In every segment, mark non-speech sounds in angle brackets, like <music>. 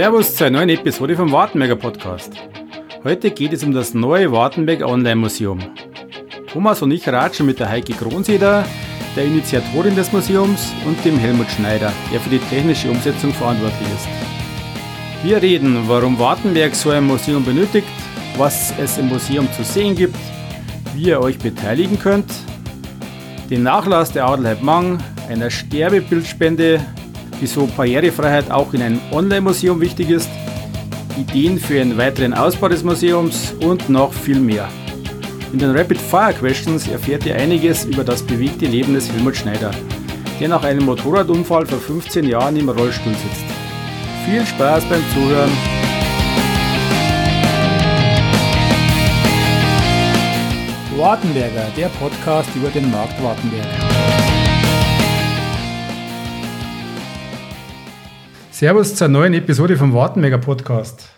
Servus zur neuen Episode vom Wartenberger Podcast. Heute geht es um das neue Wartenberg Online Museum. Thomas und ich ratschen mit der Heike Kronseder, der Initiatorin des Museums, und dem Helmut Schneider, der für die technische Umsetzung verantwortlich ist. Wir reden, warum Wartenberg so ein Museum benötigt, was es im Museum zu sehen gibt, wie ihr euch beteiligen könnt, den Nachlass der Adelheid Mang, einer Sterbebildspende, wieso Barrierefreiheit auch in einem Online-Museum wichtig ist, Ideen für einen weiteren Ausbau des Museums und noch viel mehr. In den Rapid Fire Questions erfährt ihr einiges über das bewegte Leben des Helmut Schneider, der nach einem Motorradunfall vor 15 Jahren im Rollstuhl sitzt. Viel Spaß beim Zuhören! Wartenberger, der Podcast über den Markt Wartenberg. Servus zur neuen Episode vom Wartenberger Podcast.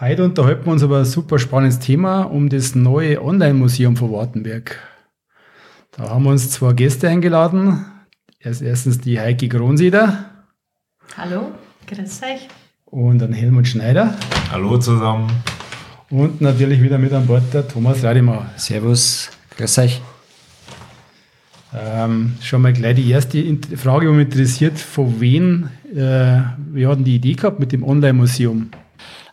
Heute unterhalten wir uns über ein super spannendes Thema um das neue Online-Museum von Wartenberg. Da haben wir uns zwei Gäste eingeladen. Erst erstens die Heike Gronseder. Hallo, grüß euch. Und dann Helmut Schneider. Hallo zusammen. Und natürlich wieder mit an Bord der Thomas Radimau. Servus, grüß euch. Ähm, schon mal gleich die erste Frage, die mich interessiert, von wem äh, wir hatten die Idee gehabt mit dem Online-Museum?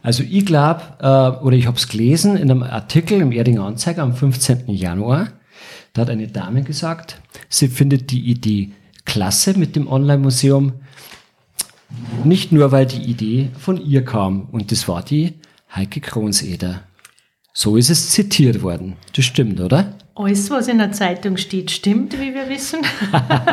Also ich glaube, äh, oder ich habe es gelesen in einem Artikel im Erdinger Anzeiger am 15. Januar. Da hat eine Dame gesagt, sie findet die Idee klasse mit dem Online-Museum. Nicht nur, weil die Idee von ihr kam. Und das war die Heike Kronseder. So ist es zitiert worden. Das stimmt, oder? Alles, was in der Zeitung steht, stimmt, wie wir wissen.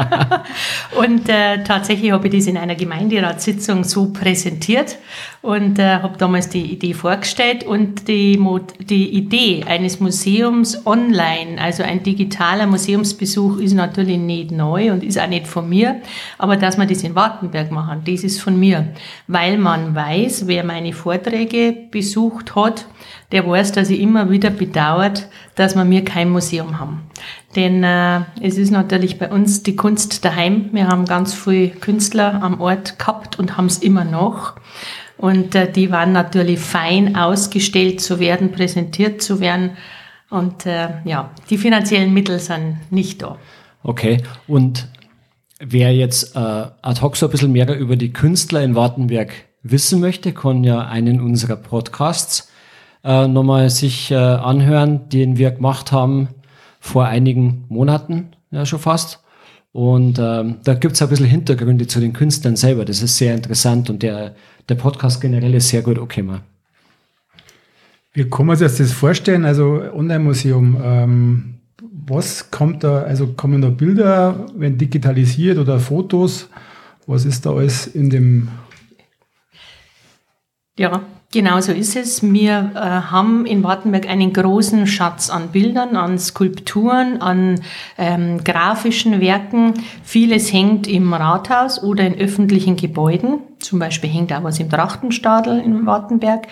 <laughs> und äh, tatsächlich habe ich das in einer Gemeinderatssitzung so präsentiert und äh, habe damals die Idee vorgestellt. Und die, die Idee eines Museums online, also ein digitaler Museumsbesuch, ist natürlich nicht neu und ist auch nicht von mir. Aber dass wir das in Wartenberg machen, das ist von mir, weil man weiß, wer meine Vorträge besucht hat, der weiß, dass ich immer wieder bedauert, dass wir mir kein Museum haben. Denn äh, es ist natürlich bei uns die Kunst daheim. Wir haben ganz viele Künstler am Ort gehabt und haben es immer noch. Und äh, die waren natürlich fein ausgestellt zu werden, präsentiert zu werden. Und äh, ja, die finanziellen Mittel sind nicht da. Okay, und wer jetzt äh, ad hoc so ein bisschen mehr über die Künstler in Wartenberg wissen möchte, kann ja einen unserer Podcasts äh, nochmal sich äh, anhören, den wir gemacht haben vor einigen Monaten, ja schon fast. Und ähm, da gibt's ein bisschen Hintergründe zu den Künstlern selber. Das ist sehr interessant und der, der Podcast generell ist sehr gut okay. Man. Wie kann man sich das vorstellen? Also Online-Museum, ähm, was kommt da, also kommen da Bilder, werden digitalisiert oder Fotos? Was ist da alles in dem? Ja, Genau so ist es. Wir äh, haben in Wartenberg einen großen Schatz an Bildern, an Skulpturen, an ähm, grafischen Werken. Vieles hängt im Rathaus oder in öffentlichen Gebäuden. Zum Beispiel hängt auch was im Trachtenstadel in Wartenberg.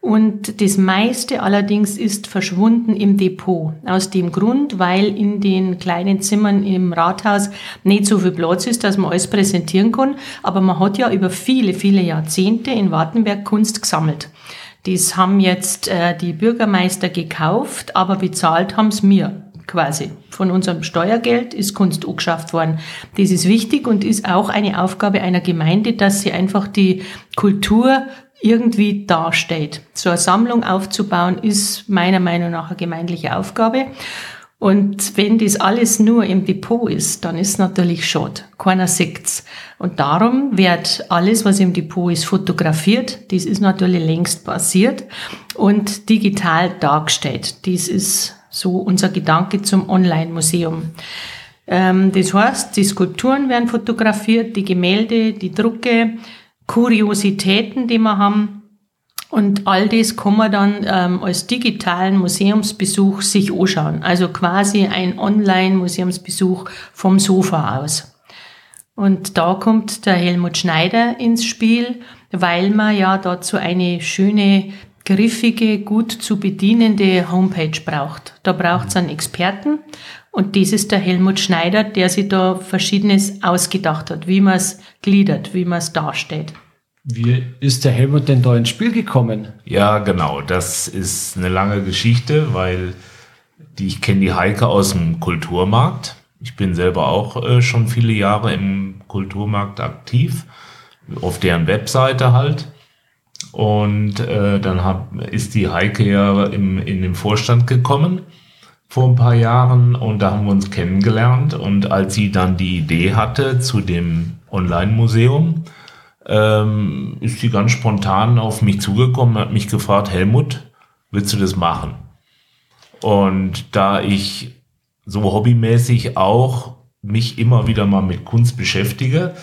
Und das meiste allerdings ist verschwunden im Depot. Aus dem Grund, weil in den kleinen Zimmern im Rathaus nicht so viel Platz ist, dass man alles präsentieren kann. Aber man hat ja über viele, viele Jahrzehnte in Wartenberg Kunst gesammelt. Das haben jetzt äh, die Bürgermeister gekauft, aber bezahlt haben es mir quasi. Von unserem Steuergeld ist Kunst angeschafft worden. Das ist wichtig und ist auch eine Aufgabe einer Gemeinde, dass sie einfach die Kultur irgendwie darstellt. So eine Sammlung aufzubauen ist meiner Meinung nach eine gemeindliche Aufgabe. Und wenn das alles nur im Depot ist, dann ist natürlich schade. Keiner sieht's. Und darum wird alles, was im Depot ist, fotografiert. Das ist natürlich längst passiert und digital dargestellt. Dies ist so unser Gedanke zum Online-Museum. Ähm, das heißt, die Skulpturen werden fotografiert, die Gemälde, die Drucke, Kuriositäten, die wir haben. Und all das kann man dann ähm, als digitalen Museumsbesuch sich anschauen. Also quasi ein Online-Museumsbesuch vom Sofa aus. Und da kommt der Helmut Schneider ins Spiel, weil man ja dazu eine schöne griffige, gut zu bedienende Homepage braucht. Da braucht es einen Experten und das ist der Helmut Schneider, der sich da Verschiedenes ausgedacht hat, wie man es gliedert, wie man es darstellt. Wie ist der Helmut denn da ins Spiel gekommen? Ja, genau. Das ist eine lange Geschichte, weil die, ich kenne die Heike aus dem Kulturmarkt. Ich bin selber auch äh, schon viele Jahre im Kulturmarkt aktiv, auf deren Webseite halt. Und äh, dann hab, ist die Heike ja im, in den Vorstand gekommen vor ein paar Jahren und da haben wir uns kennengelernt. Und als sie dann die Idee hatte zu dem Online-Museum, ähm, ist sie ganz spontan auf mich zugekommen und hat mich gefragt, Helmut, willst du das machen? Und da ich so hobbymäßig auch mich immer wieder mal mit Kunst beschäftige,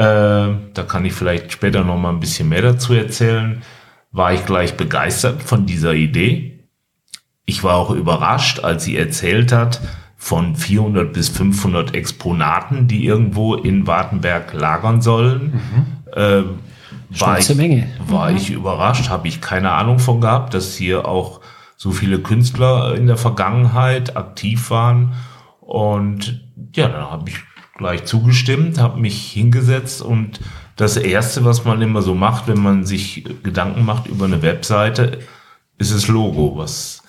da kann ich vielleicht später noch mal ein bisschen mehr dazu erzählen, war ich gleich begeistert von dieser Idee. Ich war auch überrascht, als sie erzählt hat von 400 bis 500 Exponaten, die irgendwo in Wartenberg lagern sollen. Mhm äh, war, ich, Menge. war mhm. ich überrascht, habe ich keine Ahnung von gehabt, dass hier auch so viele Künstler in der Vergangenheit aktiv waren. Und ja, dann habe ich gleich zugestimmt, habe mich hingesetzt und das Erste, was man immer so macht, wenn man sich Gedanken macht über eine Webseite, ist das Logo, was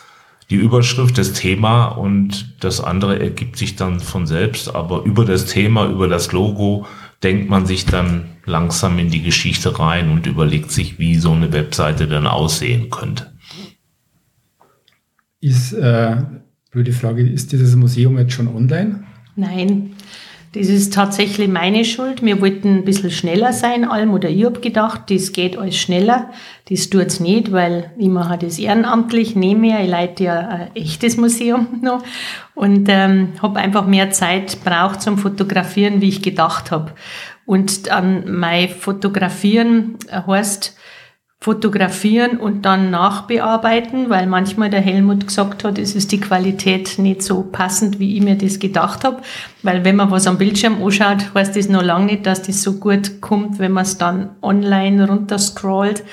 die Überschrift, das Thema und das andere ergibt sich dann von selbst. Aber über das Thema, über das Logo denkt man sich dann langsam in die Geschichte rein und überlegt sich, wie so eine Webseite dann aussehen könnte. Ist, äh, blöde Frage, ist dieses Museum jetzt schon online? Nein, das ist tatsächlich meine Schuld. Wir wollten ein bisschen schneller sein, allem, oder ich habe gedacht, das geht alles schneller. Das tut es nicht, weil ich mache das ehrenamtlich nebenher. Ich leite ja ein echtes Museum <laughs> noch und ähm, habe einfach mehr Zeit braucht zum Fotografieren, wie ich gedacht habe. Und an mein Fotografieren heißt, fotografieren und dann nachbearbeiten, weil manchmal der Helmut gesagt hat, es ist die Qualität nicht so passend, wie ich mir das gedacht habe. Weil wenn man was am Bildschirm anschaut, heißt das noch lange nicht, dass das so gut kommt, wenn man es dann online runterscrollt.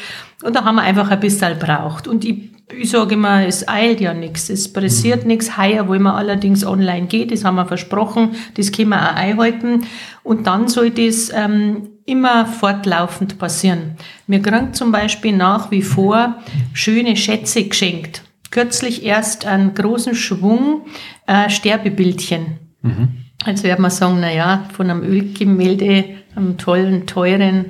Und da haben wir einfach ein bisschen braucht. Und ich, ich sage immer, es eilt ja nichts, es pressiert mhm. nichts. Heuer wollen wir allerdings online gehen, das haben wir versprochen, das können wir auch einhalten. Und dann soll das ähm, immer fortlaufend passieren. Mir kriegen zum Beispiel nach wie vor schöne Schätze geschenkt. Kürzlich erst einen großen Schwung äh, Sterbebildchen. Mhm. Jetzt wird man sagen, na ja, von einem Ölgemälde, einem tollen, teuren,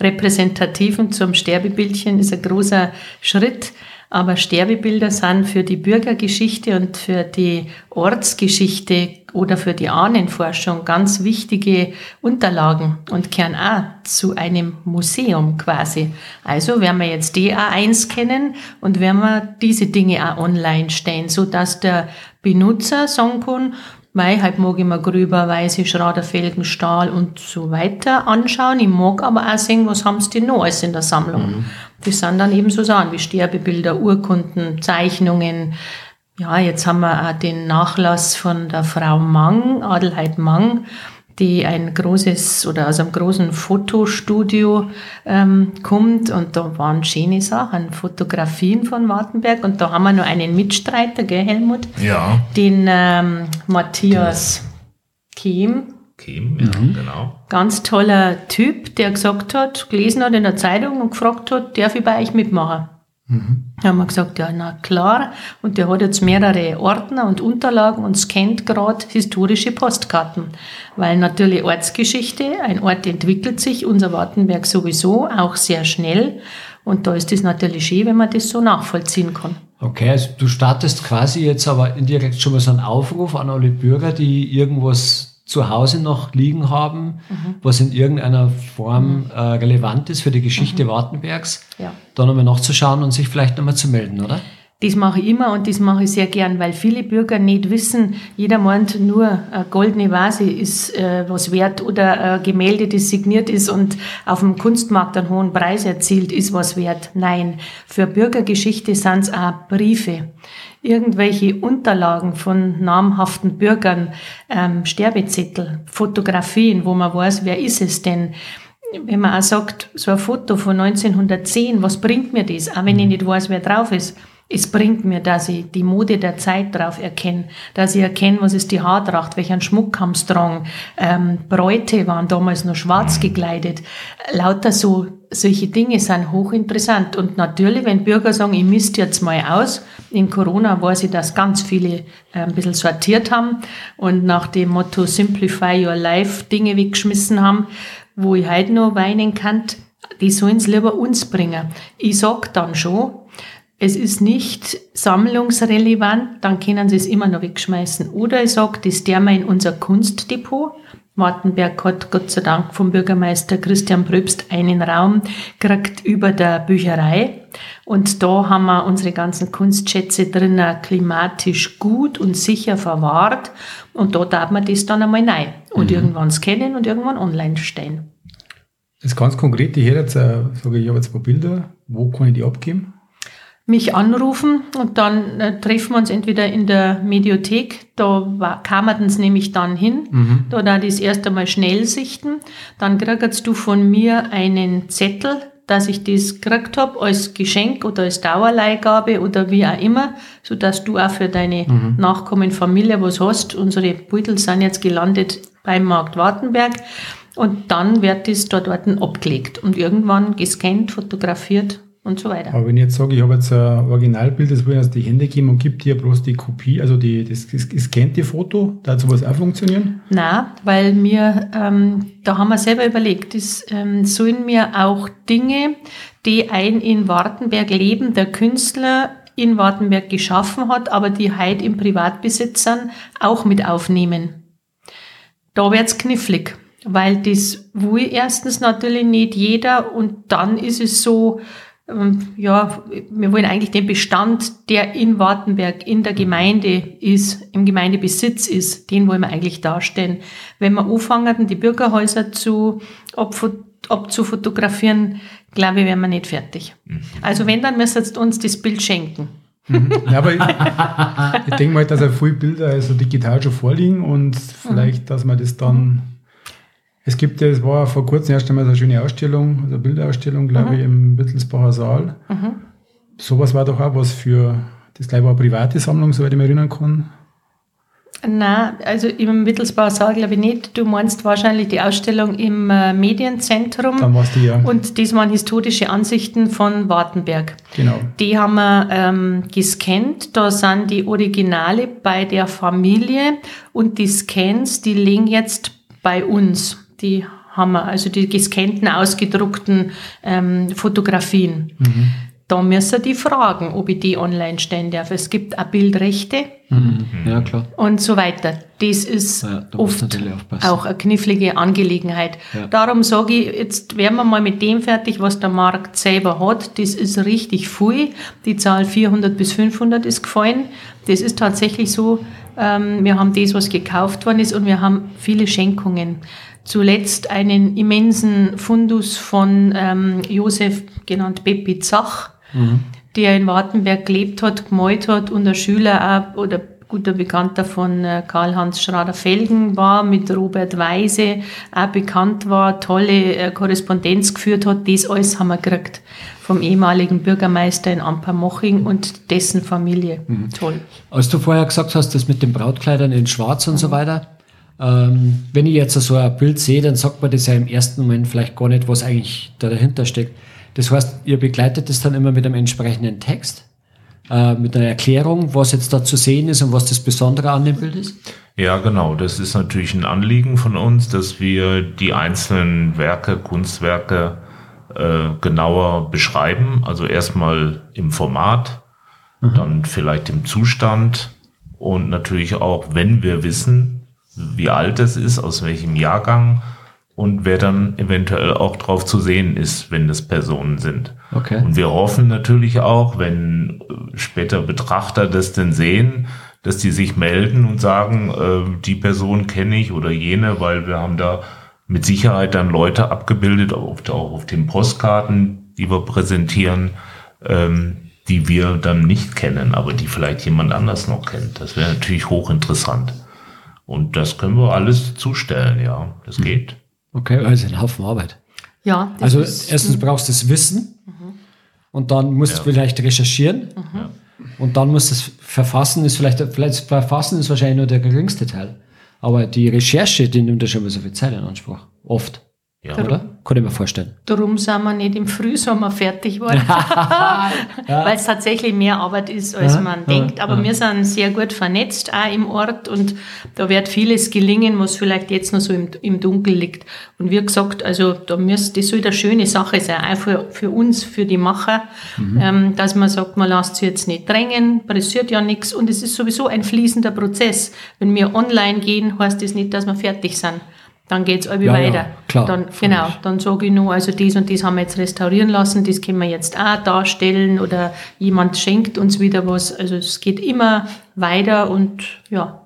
repräsentativen zum Sterbebildchen ist ein großer Schritt. Aber Sterbebilder sind für die Bürgergeschichte und für die Ortsgeschichte oder für die Ahnenforschung ganz wichtige Unterlagen und kehren auch zu einem Museum quasi. Also werden wir jetzt die auch einscannen und werden wir diese Dinge auch online stellen, so dass der Benutzer sagen kann, Mei, halt mag ich mir grüber, weiße Schraderfelgen, Stahl und so weiter anschauen. Ich mag aber auch sehen, was haben sie denn noch alles in der Sammlung. Mhm. Das sind dann eben so Sachen wie Sterbebilder, Urkunden, Zeichnungen. Ja, jetzt haben wir auch den Nachlass von der Frau Mang, Adelheid Mang, die ein großes oder aus einem großen Fotostudio ähm, kommt und da waren schöne Sachen, Fotografien von Wartenberg und da haben wir noch einen Mitstreiter, gell Helmut? Ja. Den ähm, Matthias Kiem, Kim, ja, mhm. genau. Ganz toller Typ, der gesagt hat, gelesen hat in der Zeitung und gefragt hat, darf ich bei euch mitmachen? Mhm. Da haben wir gesagt, ja, na klar. Und der hat jetzt mehrere Ordner und Unterlagen und scannt gerade historische Postkarten. Weil natürlich Ortsgeschichte, ein Ort entwickelt sich, unser Wartenberg sowieso, auch sehr schnell. Und da ist es natürlich schön, wenn man das so nachvollziehen kann. Okay, also du startest quasi jetzt aber indirekt schon mal so einen Aufruf an alle Bürger, die irgendwas zu Hause noch liegen haben, mhm. was in irgendeiner Form mhm. äh, relevant ist für die Geschichte mhm. Wartenbergs, ja. da nochmal nachzuschauen und sich vielleicht nochmal zu melden, oder? Das mache ich immer und das mache ich sehr gern, weil viele Bürger nicht wissen, jeder meint nur, eine goldene Vase ist äh, was wert oder ein Gemälde, das signiert ist und auf dem Kunstmarkt einen hohen Preis erzielt, ist was wert. Nein, für Bürgergeschichte sind es auch Briefe irgendwelche Unterlagen von namhaften Bürgern, ähm, Sterbezettel, Fotografien, wo man weiß, wer ist es denn? Wenn man auch sagt, so ein Foto von 1910, was bringt mir das? Auch wenn ich nicht weiß, wer drauf ist. Es bringt mir, dass ich die Mode der Zeit drauf erkenne, dass ich erkenne, was ist die Haartracht, welchen Schmuck haben tragen. Ähm, Bräute waren damals noch schwarz gekleidet. Lauter so, solche Dinge sind hochinteressant. Und natürlich, wenn Bürger sagen, ich misst jetzt mal aus, in Corona weiß ich, dass ganz viele äh, ein bisschen sortiert haben und nach dem Motto Simplify Your Life Dinge weggeschmissen haben, wo ich heute noch weinen kann, die sollen es lieber uns bringen. Ich sag dann schon, es ist nicht sammlungsrelevant, dann können sie es immer noch wegschmeißen. Oder ich sage, das der mal in unser Kunstdepot. Wartenberg hat Gott sei Dank vom Bürgermeister Christian Pröbst einen Raum gekriegt über der Bücherei. Und da haben wir unsere ganzen Kunstschätze drinnen klimatisch gut und sicher verwahrt. Und da darf man das dann einmal rein und mhm. irgendwann scannen und irgendwann online stellen. Das ist ganz konkret, ich hätte jetzt, äh, sage ich, ich habe jetzt ein paar Bilder, wo kann ich die abgeben? Mich anrufen und dann äh, treffen wir uns entweder in der Mediothek, da war, kam man uns nämlich dann hin, mhm. da da das erste Mal schnell sichten, dann kriegst du von mir einen Zettel, dass ich das gekriegt habe als Geschenk oder als Dauerleihgabe oder wie auch immer, so dass du auch für deine mhm. Nachkommen, Familie was hast. Unsere Beutel sind jetzt gelandet beim Markt Wartenberg und dann wird das dort abgelegt und irgendwann gescannt, fotografiert und so weiter. Aber wenn ich jetzt sage, ich habe jetzt ein Originalbild, das will ich aus die Hände geben und gibt dir bloß die Kopie, also die, das, gescannte Foto, dazu sowas auch funktionieren? Nein, weil wir, ähm, da haben wir selber überlegt, das ähm, sollen mir auch Dinge, die ein in Wartenberg lebender Künstler in Wartenberg geschaffen hat, aber die heute im Privatbesitz sind, auch mit aufnehmen. Da wird's knifflig, weil das will erstens natürlich nicht jeder und dann ist es so, ja, wir wollen eigentlich den Bestand, der in Wartenberg in der Gemeinde ist, im Gemeindebesitz ist, den wollen wir eigentlich darstellen. Wenn wir anfangen, die Bürgerhäuser zu abzufotografieren, glaube ich, wären wir nicht fertig. Mhm. Also wenn, dann müsst ihr uns das Bild schenken. Mhm. Ja, aber ich, ich denke mal, dass ja viele Bilder also digital schon vorliegen und vielleicht, dass man das dann es gibt ja, es war vor kurzem erst einmal so eine schöne Ausstellung, eine Bilderausstellung, glaube mhm. ich, im Wittelsbacher Saal. Mhm. Sowas war doch auch was für, das gleich war eine private Sammlung, soweit ich mich erinnern kann. Nein, also im Wittelsbacher Saal glaube ich nicht. Du meinst wahrscheinlich die Ausstellung im äh, Medienzentrum. Dann warst du ja. Und das waren historische Ansichten von Wartenberg. Genau. Die haben wir ähm, gescannt. Da sind die Originale bei der Familie und die Scans, die liegen jetzt bei uns die haben wir, also die gescannten, ausgedruckten ähm, Fotografien. Mhm. Da müssen die fragen, ob ich die online stellen darf. Es gibt auch Bildrechte. Mhm. Ja, klar. Und so weiter. Das ist ja, da oft auch eine knifflige Angelegenheit. Ja. Darum sage ich, jetzt werden wir mal mit dem fertig, was der Markt selber hat. Das ist richtig viel. Die Zahl 400 bis 500 ist gefallen. Das ist tatsächlich so. Ähm, wir haben das, was gekauft worden ist und wir haben viele Schenkungen zuletzt einen immensen Fundus von ähm, Josef, genannt Peppi Zach, mhm. der in Wartenberg gelebt hat, gemalt hat und ein Schüler auch, oder guter Bekannter von äh, Karl-Heinz Schrader-Felgen war, mit Robert Weise auch bekannt war, tolle äh, Korrespondenz geführt hat. Das alles haben wir gekriegt vom ehemaligen Bürgermeister in Ampermoching und dessen Familie. Mhm. Toll. Als du vorher gesagt hast, das mit den Brautkleidern in Schwarz und mhm. so weiter, ähm, wenn ich jetzt so ein Bild sehe, dann sagt man das ja im ersten Moment vielleicht gar nicht, was eigentlich da dahinter steckt. Das heißt, ihr begleitet das dann immer mit einem entsprechenden Text, äh, mit einer Erklärung, was jetzt da zu sehen ist und was das Besondere an dem Bild ist? Ja, genau. Das ist natürlich ein Anliegen von uns, dass wir die einzelnen Werke, Kunstwerke äh, genauer beschreiben. Also erstmal im Format, mhm. dann vielleicht im Zustand und natürlich auch, wenn wir wissen, wie alt es ist, aus welchem Jahrgang und wer dann eventuell auch drauf zu sehen ist, wenn es Personen sind. Okay. Und wir hoffen natürlich auch, wenn äh, später Betrachter das denn sehen, dass die sich melden und sagen, äh, die Person kenne ich oder jene, weil wir haben da mit Sicherheit dann Leute abgebildet, auch auf den Postkarten, die wir präsentieren, ähm, die wir dann nicht kennen, aber die vielleicht jemand anders noch kennt. Das wäre natürlich hochinteressant. Und das können wir alles zustellen, ja. Das mhm. geht. Okay, also ein Haufen Arbeit. Ja. Also erstens brauchst du das Wissen mhm. und dann musst ja. du vielleicht recherchieren. Mhm. Und dann muss das Verfassen ist vielleicht, vielleicht Verfassen ist wahrscheinlich nur der geringste Teil. Aber die Recherche, die nimmt ja schon mal so viel Zeit in Anspruch. Oft. Ja. Oder? Kann ich mir vorstellen. Darum sind wir nicht im Frühsommer fertig geworden, <laughs> weil es tatsächlich mehr Arbeit ist, als Ja, man denkt. Aber ja. wir sind sehr gut vernetzt, auch im Ort und da wird vieles gelingen, was vielleicht jetzt noch so im, im Dunkel liegt. Und wie gesagt, also da müsste, das soll eine schöne Sache sein, auch für, für uns, für die Macher, Mhm. ähm, dass man sagt, man lässt sich jetzt nicht drängen, passiert ja nichts und es ist sowieso ein fließender Prozess. Wenn wir online gehen, heißt das nicht, dass wir fertig sind. Dann geht's es Ja, ja, weiter. klar, dann, genau, dann sage ich nur, also das und das haben wir jetzt restaurieren lassen, das können wir jetzt auch darstellen oder jemand schenkt uns wieder was. Also es geht immer weiter und ja.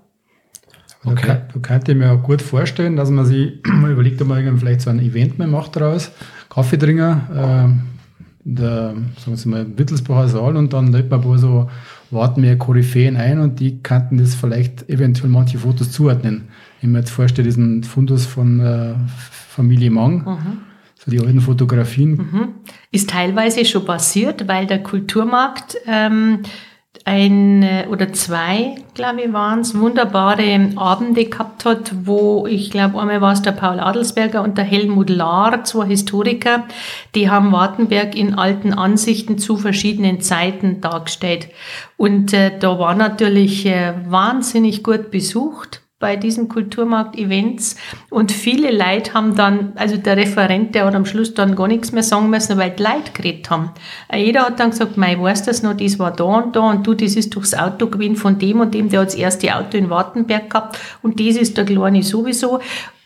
Also Okay. kann- Da könnte ich mir auch gut vorstellen, dass man sich <clears throat> mal überlegt, ob man irgendwie vielleicht so ein Event mehr macht daraus. Kaffee trinken, ähm, in der, sagen wir mal, Wittelsbacher Saal und dann lädt man ein paar so warten wir Koryphäen ein und die könnten das vielleicht eventuell manche Fotos zuordnen. Wenn man jetzt vorstellt, diesen Fundus von äh, Familie Mang, so die alten Fotografien, Ist teilweise schon passiert, weil der Kulturmarkt ähm, ein äh, oder zwei, glaube ich, waren es, wunderbare Abende gehabt hat, wo ich glaube, einmal war es der Paul Adelsberger und der Helmut Lahr, zwei Historiker, die haben Wartenberg in alten Ansichten zu verschiedenen Zeiten dargestellt. Und äh, da war natürlich äh, wahnsinnig gut besucht bei diesen Kulturmarkt-Events und viele Leute haben dann, also der Referent, der hat am Schluss dann gar nichts mehr sagen müssen, weil die Leute geredet haben. Äh, Jeder hat dann gesagt, mei, weißt das noch, das war da und da und du, das ist durchs Auto gewesen von dem und dem, der hat das erste Auto in Wartenberg gehabt und das ist der Kleine sowieso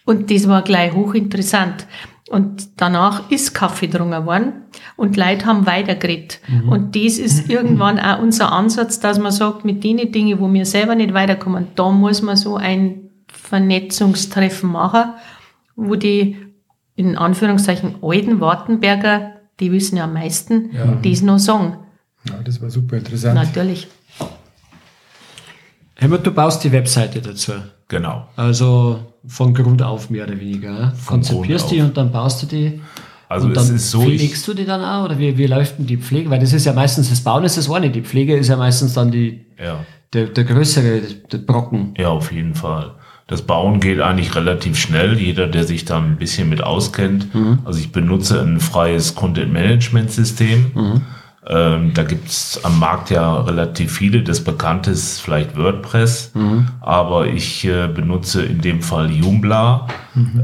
und das war gleich hochinteressant. Und danach ist Kaffee getrunken worden und die Leute haben weitergeredet. Und das ist <laughs> irgendwann auch unser Ansatz, dass man sagt, mit den Dingen, wo wir selber nicht weiterkommen, da muss man so ein Vernetzungstreffen machen, wo die in Anführungszeichen alten Wartenberger, die wissen ja am meisten, das noch sagen. ja, das war super interessant. Natürlich. Helmut, du baust die Webseite dazu. Genau. Also von Grund auf mehr oder weniger. Ja? Konzipierst die auf. und dann baust du die. Also und es dann ist so, pflegst du die dann auch? Oder wie, wie läuft denn die Pflege? Weil das ist ja meistens, das Bauen ist das eine, die Pflege ist ja meistens dann die, ja, der, der größere der Brocken. ja, auf jeden Fall. Das Bauen geht eigentlich relativ schnell. Jeder, der sich da ein bisschen mit auskennt. Also ich benutze ein freies Content-Management-System. Ähm, da gibt's am Markt ja relativ viele. Das bekannte ist vielleicht WordPress, aber ich äh, benutze in dem Fall Joomla,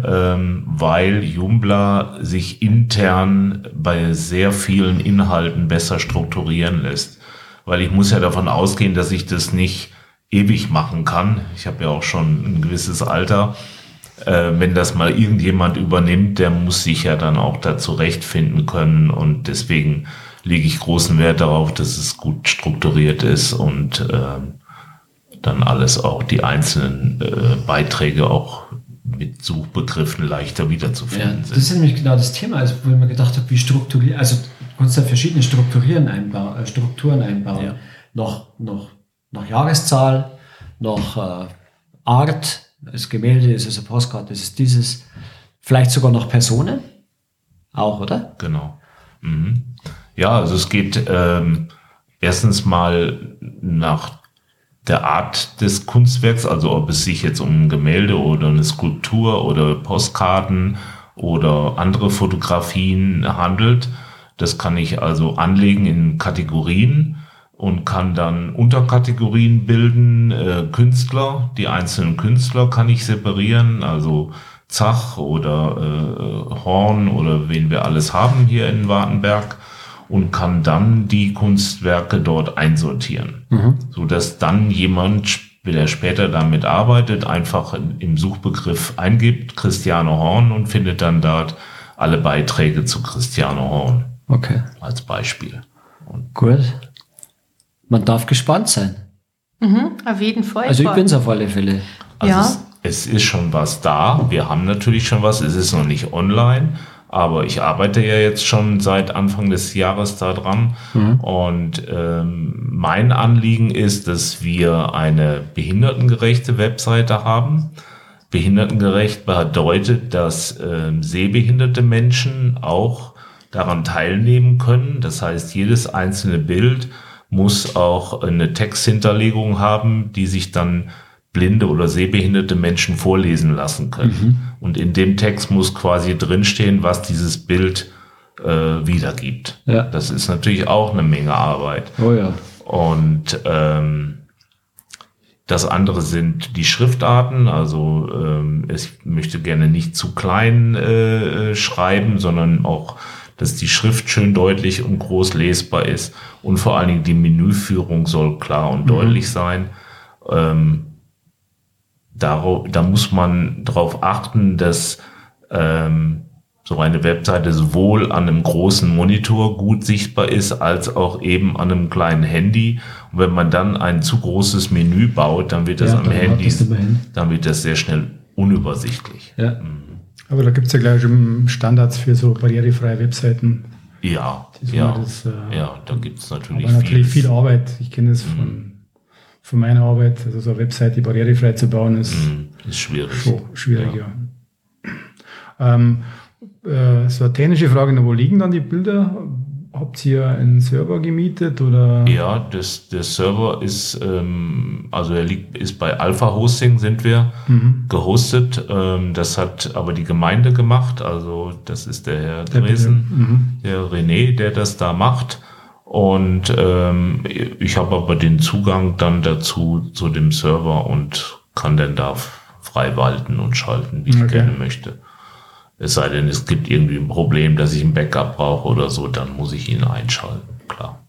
ähm, weil Joomla sich intern bei sehr vielen Inhalten besser strukturieren lässt. Weil ich muss ja davon ausgehen, dass ich das nicht ewig machen kann. Ich habe ja auch schon ein gewisses Alter. Äh, wenn das mal irgendjemand übernimmt, der muss sich ja dann auch da zurechtfinden können und deswegen lege ich großen Wert darauf, dass es gut strukturiert ist und ähm, dann alles auch die einzelnen äh, Beiträge auch mit Suchbegriffen leichter Ja, wiederzufinden das sind. ist nämlich genau das Thema, also wo ich mir gedacht habe, wie strukturieren, also du kannst da verschiedene Strukturieren einbauen, äh, Strukturen einbauen. Ja. Noch, noch, nach Jahreszahl, noch äh, Art, das Gemälde, ist es eine Postkarte, ist es dieses, vielleicht sogar noch Personen. Auch, oder? Genau. Mhm. Ja, also es geht ähm, erstens mal nach der Art des Kunstwerks, also ob es sich jetzt um ein Gemälde oder eine Skulptur oder Postkarten oder andere Fotografien handelt. Das kann ich also anlegen in Kategorien und kann dann Unterkategorien bilden. Äh, Künstler, die einzelnen Künstler kann ich separieren, also Zach oder äh, Horn oder wen wir alles haben hier in Wartenberg und kann dann die Kunstwerke dort einsortieren, so dass dann jemand, der später damit arbeitet, einfach im Suchbegriff eingibt Christiane Horn und findet dann dort alle Beiträge zu Christiane Horn Okay. als Beispiel. Gut. Man darf gespannt sein. Mhm, auf jeden Fall. Also ich bin's auf alle Fälle. Also Ja. es, es ist schon was da. Wir haben natürlich schon was. Es ist noch nicht online. Aber ich arbeite ja jetzt schon seit Anfang des Jahres da dran. Und ähm, mein Anliegen ist, dass wir eine behindertengerechte Webseite haben. Behindertengerecht bedeutet, dass ähm, sehbehinderte Menschen auch daran teilnehmen können. Das heißt, jedes einzelne Bild muss auch eine Texthinterlegung haben, die sich dann blinde oder sehbehinderte Menschen vorlesen lassen können. Mhm. Und in dem Text muss quasi drinstehen, was dieses Bild äh, wiedergibt. Ja. Das ist natürlich auch eine Menge Arbeit. Oh ja. Und ähm, das andere sind die Schriftarten. Also ähm, ich möchte gerne nicht zu klein äh, schreiben, sondern auch, dass die Schrift schön deutlich und groß lesbar ist. Und vor allen Dingen die Menüführung soll klar und mhm. deutlich sein. Ähm, darauf, da muss man darauf achten, dass ähm, so eine Webseite sowohl an einem großen Monitor gut sichtbar ist, als auch eben an einem kleinen Handy. Und wenn man dann ein zu großes Menü baut, dann wird das ja, am Handy, dann wird das sehr schnell unübersichtlich. Ja. Mhm. Aber da gibt es ja gleich schon Standards für so barrierefreie Webseiten. Ja, ja, das, äh, ja, da gibt es natürlich, aber natürlich viel Arbeit. Ich kenne das mhm. von von meiner Arbeit, also so eine Webseite barrierefrei zu bauen, ist, mm, ist schwierig. Schon schwierig, ja. ja. Ähm, äh, so eine technische Frage, wo liegen dann die Bilder? Habt ihr einen Server gemietet oder? Ja, das, der Server ist, ähm, also er liegt, ist bei Alpha Hosting sind wir mhm. gehostet. Ähm, das hat aber die Gemeinde gemacht. Also das ist der Herr Dresen, mhm. der René, der das da macht. Und ähm, ich habe aber den Zugang dann dazu zu dem Server und kann dann da frei walten und schalten, wie ich gerne möchte. Es sei denn, es gibt irgendwie ein Problem, dass ich ein Backup brauche oder so, dann muss ich ihn einschalten, klar.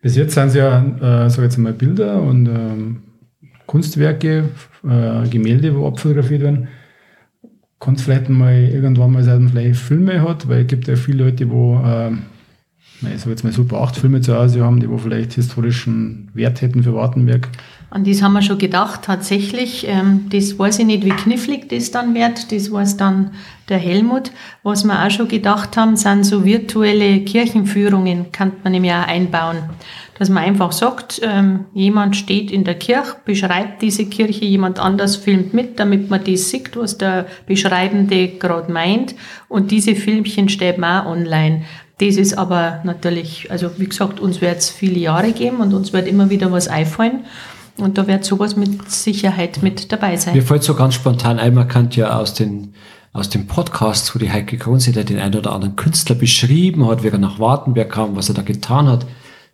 Bis jetzt sind es ja, äh, sag jetzt mal, Bilder und ähm, Kunstwerke, äh, Gemälde, wo abfotografiert werden. Kannst vielleicht mal irgendwann mal sagen, vielleicht Filme hat, weil es gibt ja viele Leute, wo äh, ich sage jetzt mal Super 8 Filme zu Hause haben, die wo vielleicht historischen Wert hätten für Wartenberg. An das haben wir schon gedacht, tatsächlich. Ähm, das weiß ich nicht, wie knifflig das dann wird. Das weiß dann der Helmut. Was wir auch schon gedacht haben, sind so virtuelle Kirchenführungen, kann man nämlich auch einbauen. Dass man einfach sagt, ähm, jemand steht in der Kirche, beschreibt diese Kirche, jemand anders filmt mit, damit man das sieht, was der Beschreibende gerade meint. Und diese Filmchen steht man auch online. Das ist aber natürlich, also wie gesagt, uns wird es viele Jahre geben und uns wird immer wieder was einfallen. Und da wird sowas mit Sicherheit mit dabei sein. Mir fällt so ganz spontan ein, man kann ja aus den, aus dem Podcast, wo die Heike Kronsieder den einen oder anderen Künstler beschrieben hat, wie er nach Wartenberg kam, was er da getan hat,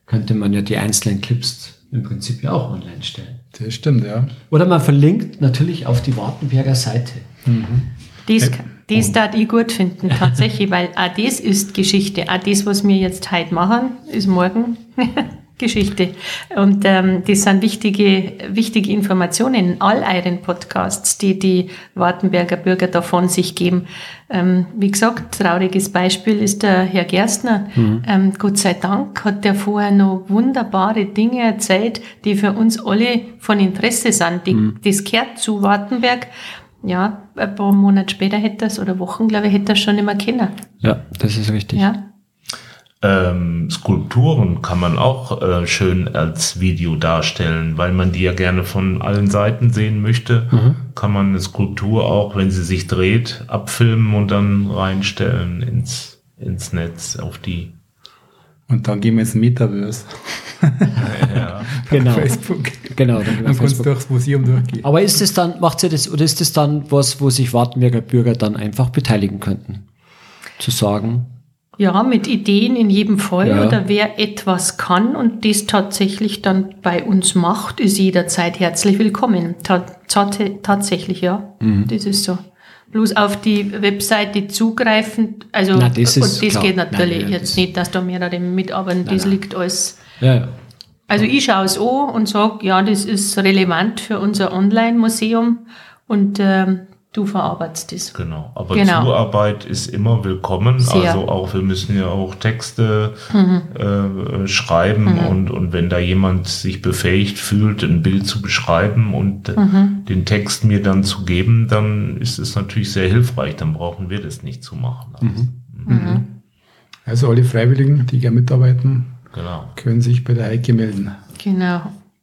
könnte man ja die einzelnen Clips im Prinzip ja auch online stellen. Das stimmt, ja. Oder man verlinkt natürlich auf die Wartenberger Seite. Mhm. Das, das darf ich gut finden, <laughs> tatsächlich, weil auch das ist Geschichte. Auch das, was wir jetzt heute machen, ist morgen <laughs> Geschichte. Und ähm, das sind wichtige, wichtige Informationen in all euren Podcasts, die die Wartenberger Bürger da von sich geben. Ähm, wie gesagt, trauriges Beispiel ist der Herr Gerstner. Mhm. Ähm, Gott sei Dank hat der vorher noch wunderbare Dinge erzählt, die für uns alle von Interesse sind. Die, mhm. Das gehört zu Wartenberg ja, ein paar Monate später hätte das, oder Wochen, glaube ich, hätte das schon mehr kennen. Ja, das ist richtig. Ja. Ähm, Skulpturen kann man auch äh, schön als Video darstellen, weil man die ja gerne von allen Seiten sehen möchte. Mhm. Kann man eine Skulptur auch, wenn sie sich dreht, abfilmen und dann reinstellen ins, ins Netz auf die. Und dann gehen wir ins Metaverse. ja, <laughs> genau. Facebook. Genau, dann, dann kannst du durchs Museum durchgehen. Aber ist es dann, macht sie das, oder ist es dann was, wo sich Wartenberger Bürger dann einfach beteiligen könnten? Zu sagen, ja, mit Ideen in jedem Fall ja. oder wer etwas kann und das tatsächlich dann bei uns macht, ist jederzeit herzlich willkommen. tatsächlich, ja. Mhm. Das ist so. Bloß auf die Webseite zugreifen, also nein, das und das klar. geht natürlich nein, jetzt das nicht, dass da mehrere mitarbeiten, das nein. liegt alles. Ja, ja. Also ich schaue es an und sage, ja, das ist relevant für unser Online-Museum und ähm, du verarbeitest das. Genau, aber genau. Zuarbeit ist immer willkommen. Sehr. Also auch, wir müssen ja auch Texte mhm. äh, schreiben mhm. und, und wenn da jemand sich befähigt fühlt, ein Bild zu beschreiben und mhm. den Text mir dann zu geben, dann ist es natürlich sehr hilfreich. Dann brauchen wir das nicht zu machen. Mhm. Mhm. Also alle Freiwilligen, die gerne mitarbeiten, Genau. Können sich bei der Heike melden. Genau.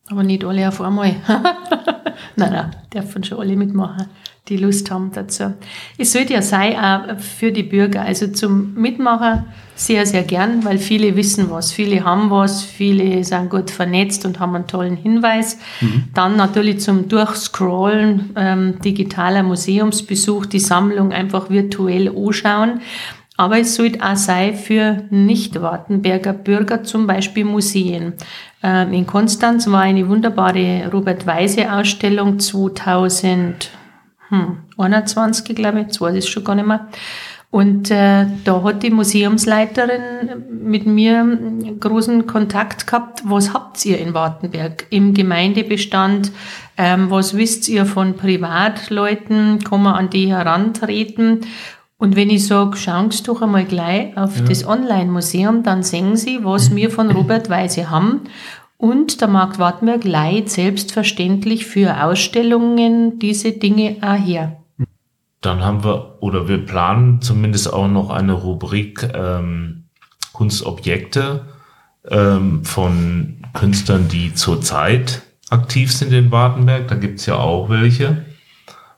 Aber nicht alle auf einmal. <laughs> nein, nein, dürfen schon alle mitmachen, die Lust haben dazu. Es sollte ja sein, auch für die Bürger, also zum Mitmachen sehr, sehr gern, weil viele wissen was, viele haben was, viele sind gut vernetzt und haben einen tollen Hinweis. Mhm. Dann natürlich zum Durchscrollen, ähm, digitaler Museumsbesuch, die Sammlung einfach virtuell anschauen. Aber es sollte auch sein für Nicht-Wartenberger Bürger, zum Beispiel Museen. Ähm, in Konstanz war eine wunderbare Robert-Weise-Ausstellung 2000 hm, 21, glaube ich, jetzt weiß ich schon gar nicht mehr. Und äh, da hat die Museumsleiterin mit mir großen Kontakt gehabt. Was habt ihr in Wartenberg im Gemeindebestand? Ähm, was wisst ihr von Privatleuten? Kann man an die herantreten? Und wenn ich sage, schauen Sie doch einmal gleich auf ja. das Online-Museum, dann sehen Sie, was wir von Robert Weise haben. Und der Markt Wartenberg leiht selbstverständlich für Ausstellungen diese Dinge auch her. Dann haben wir, oder wir planen zumindest auch noch eine Rubrik ähm, Kunstobjekte ähm, von Künstlern, die zurzeit aktiv sind in Wartenberg. Da gibt's ja auch welche.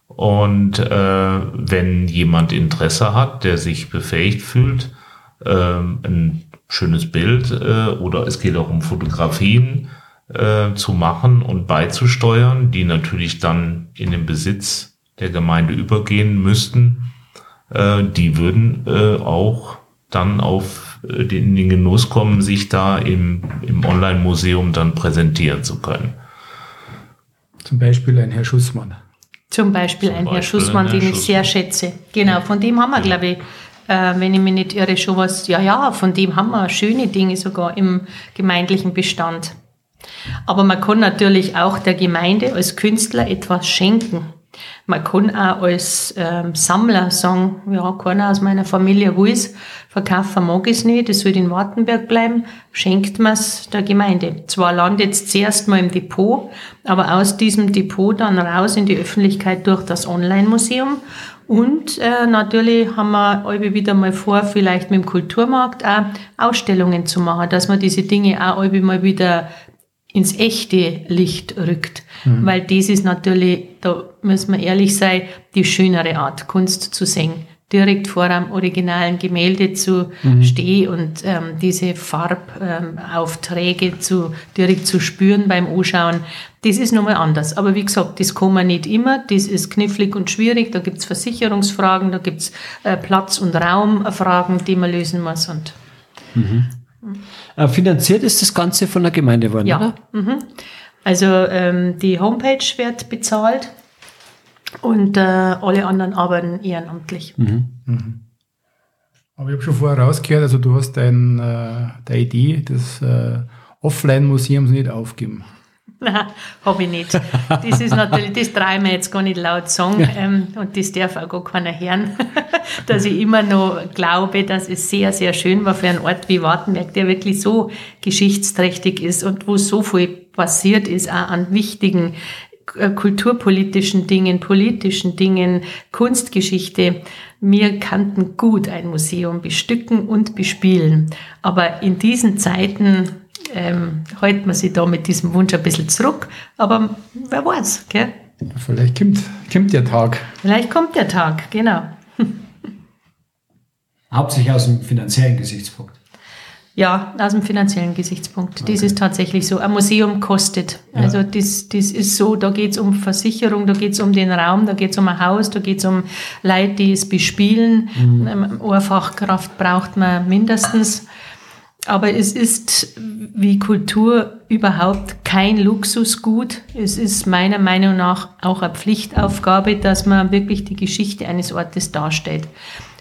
Und äh, wenn jemand Interesse hat, der sich befähigt fühlt, äh, ein schönes Bild äh, oder es geht auch um Fotografien äh, zu machen und beizusteuern, die natürlich dann in den Besitz der Gemeinde übergehen müssten, äh, die würden äh, auch dann auf äh, den, den Genuss kommen, sich da im, im Online-Museum dann präsentieren zu können. Zum Beispiel ein Herr Schussmann. Zum Beispiel Zum ein Beispiel Herr Schussmann, den ich sehr schätze. Genau, von dem haben wir, glaube ich, äh, wenn ich mich nicht irre, schon was, ja, ja, von dem haben wir schöne Dinge sogar im gemeindlichen Bestand. Aber man kann natürlich auch der Gemeinde als Künstler etwas schenken. Man kann auch als ähm, Sammler sagen, ja, keiner aus meiner Familie will es, verkaufen mag ich es nicht, es soll in Wartenberg bleiben, schenkt man es der Gemeinde. Zwar landet es zuerst mal im Depot, aber aus diesem Depot dann raus in die Öffentlichkeit durch das Online-Museum. Und äh, natürlich haben wir alle wieder mal vor, vielleicht mit dem Kulturmarkt auch Ausstellungen zu machen, dass man diese Dinge auch alle mal wieder ins echte Licht rückt. Mhm. Weil das ist natürlich, da müssen wir ehrlich sein, die schönere Art, Kunst zu sehen direkt vor einem originalen Gemälde zu mhm. stehen und ähm, diese Farbaufträge ähm, zu, direkt zu spüren beim Anschauen, das ist nochmal anders. Aber wie gesagt, das kann man nicht immer, das ist knifflig und schwierig, da gibt's Versicherungsfragen, da gibt's äh, Platz- und Raumfragen, die man lösen muss. Und mhm. Äh, finanziert ist das Ganze von der Gemeinde worden, ja. oder? Mhm. Also ähm, die Homepage wird bezahlt und äh, alle anderen arbeiten ehrenamtlich. Mhm. Mhm. Aber ich habe schon vorher rausgehört, also du hast dein, äh, deine Idee des äh, Offline-Museums nicht aufgeben. Nein, <laughs> habe ich nicht. Das ist natürlich, das traue ich mir jetzt gar nicht laut sagen ähm, und das darf auch gar keiner hören, <laughs> dass ich immer noch glaube, dass es sehr, sehr schön war für einen Ort wie Wartenberg, der wirklich so geschichtsträchtig ist und wo so viel passiert ist, auch an wichtigen kulturpolitischen Dingen, politischen Dingen, Kunstgeschichte. Wir kannten gut ein Museum bestücken und bespielen. Aber in diesen Zeiten ähm, hält man sich da mit diesem Wunsch ein bisschen zurück. Aber wer weiß, gell? Vielleicht kommt, kommt der Tag. Vielleicht kommt der Tag, genau. Hauptsächlich aus dem finanziellen Gesichtspunkt. Ja, aus dem finanziellen Gesichtspunkt. Okay. Das ist tatsächlich so. Ein Museum kostet. Ja. Also das, das ist so, da geht's um Versicherung, da geht's um den Raum, da geht's um ein Haus, da geht's um Leute, die es bespielen. Mhm. Ähm, eine Fachkraft braucht man mindestens. Aber es ist wie Kultur überhaupt kein Luxusgut. Es ist meiner Meinung nach auch eine Pflichtaufgabe, dass man wirklich die Geschichte eines Ortes darstellt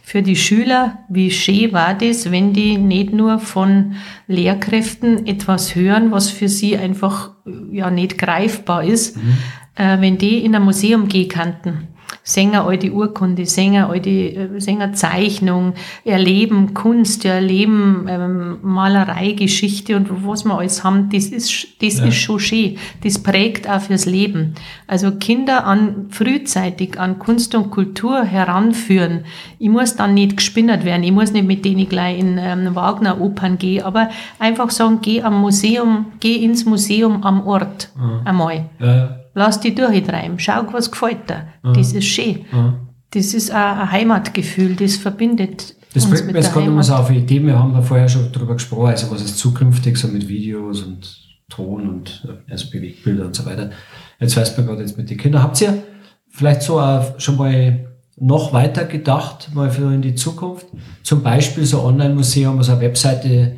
für die Schüler, wie schön war das, wenn die nicht nur von Lehrkräften etwas hören, was für sie einfach ja nicht greifbar ist, mhm. äh, wenn die in ein Museum gehen könnten, Sänger alte Urkunde, Sänger alte äh, Sängerzeichnung, erleben Kunst, erleben ähm, Malerei, Geschichte und was wir alles haben, das ist, das ja. ist schon schön. Das prägt auch fürs Leben. Also Kinder an frühzeitig an Kunst und Kultur heranführen. Ich muss dann nicht gespinnert werden, ich muss nicht mit denen gleich in ähm, Wagner-Opern gehen, aber einfach sagen, geh am Museum, geh ins Museum am Ort mhm. einmal. Ja lass die durchtreiben, schau, was gefällt dir. Mhm. Das ist schön. Mhm. Das ist auch ein Heimatgefühl, das verbindet. Das bringt mir jetzt gerade immer so auf eine Idee, wir haben da vorher schon drüber gesprochen, also was ist zukünftig so mit Videos und Ton und also Bewegbilder und so weiter. Jetzt weiß man gerade jetzt mit den Kindern. Habt ihr vielleicht so schon mal noch weiter gedacht, mal für in die Zukunft? Zum Beispiel so Online-Museum, also eine Webseite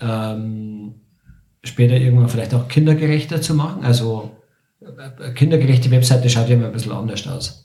ähm, später irgendwann vielleicht auch kindergerechter zu machen, also kindergerechte Webseite schaut ja immer ein bisschen anders aus.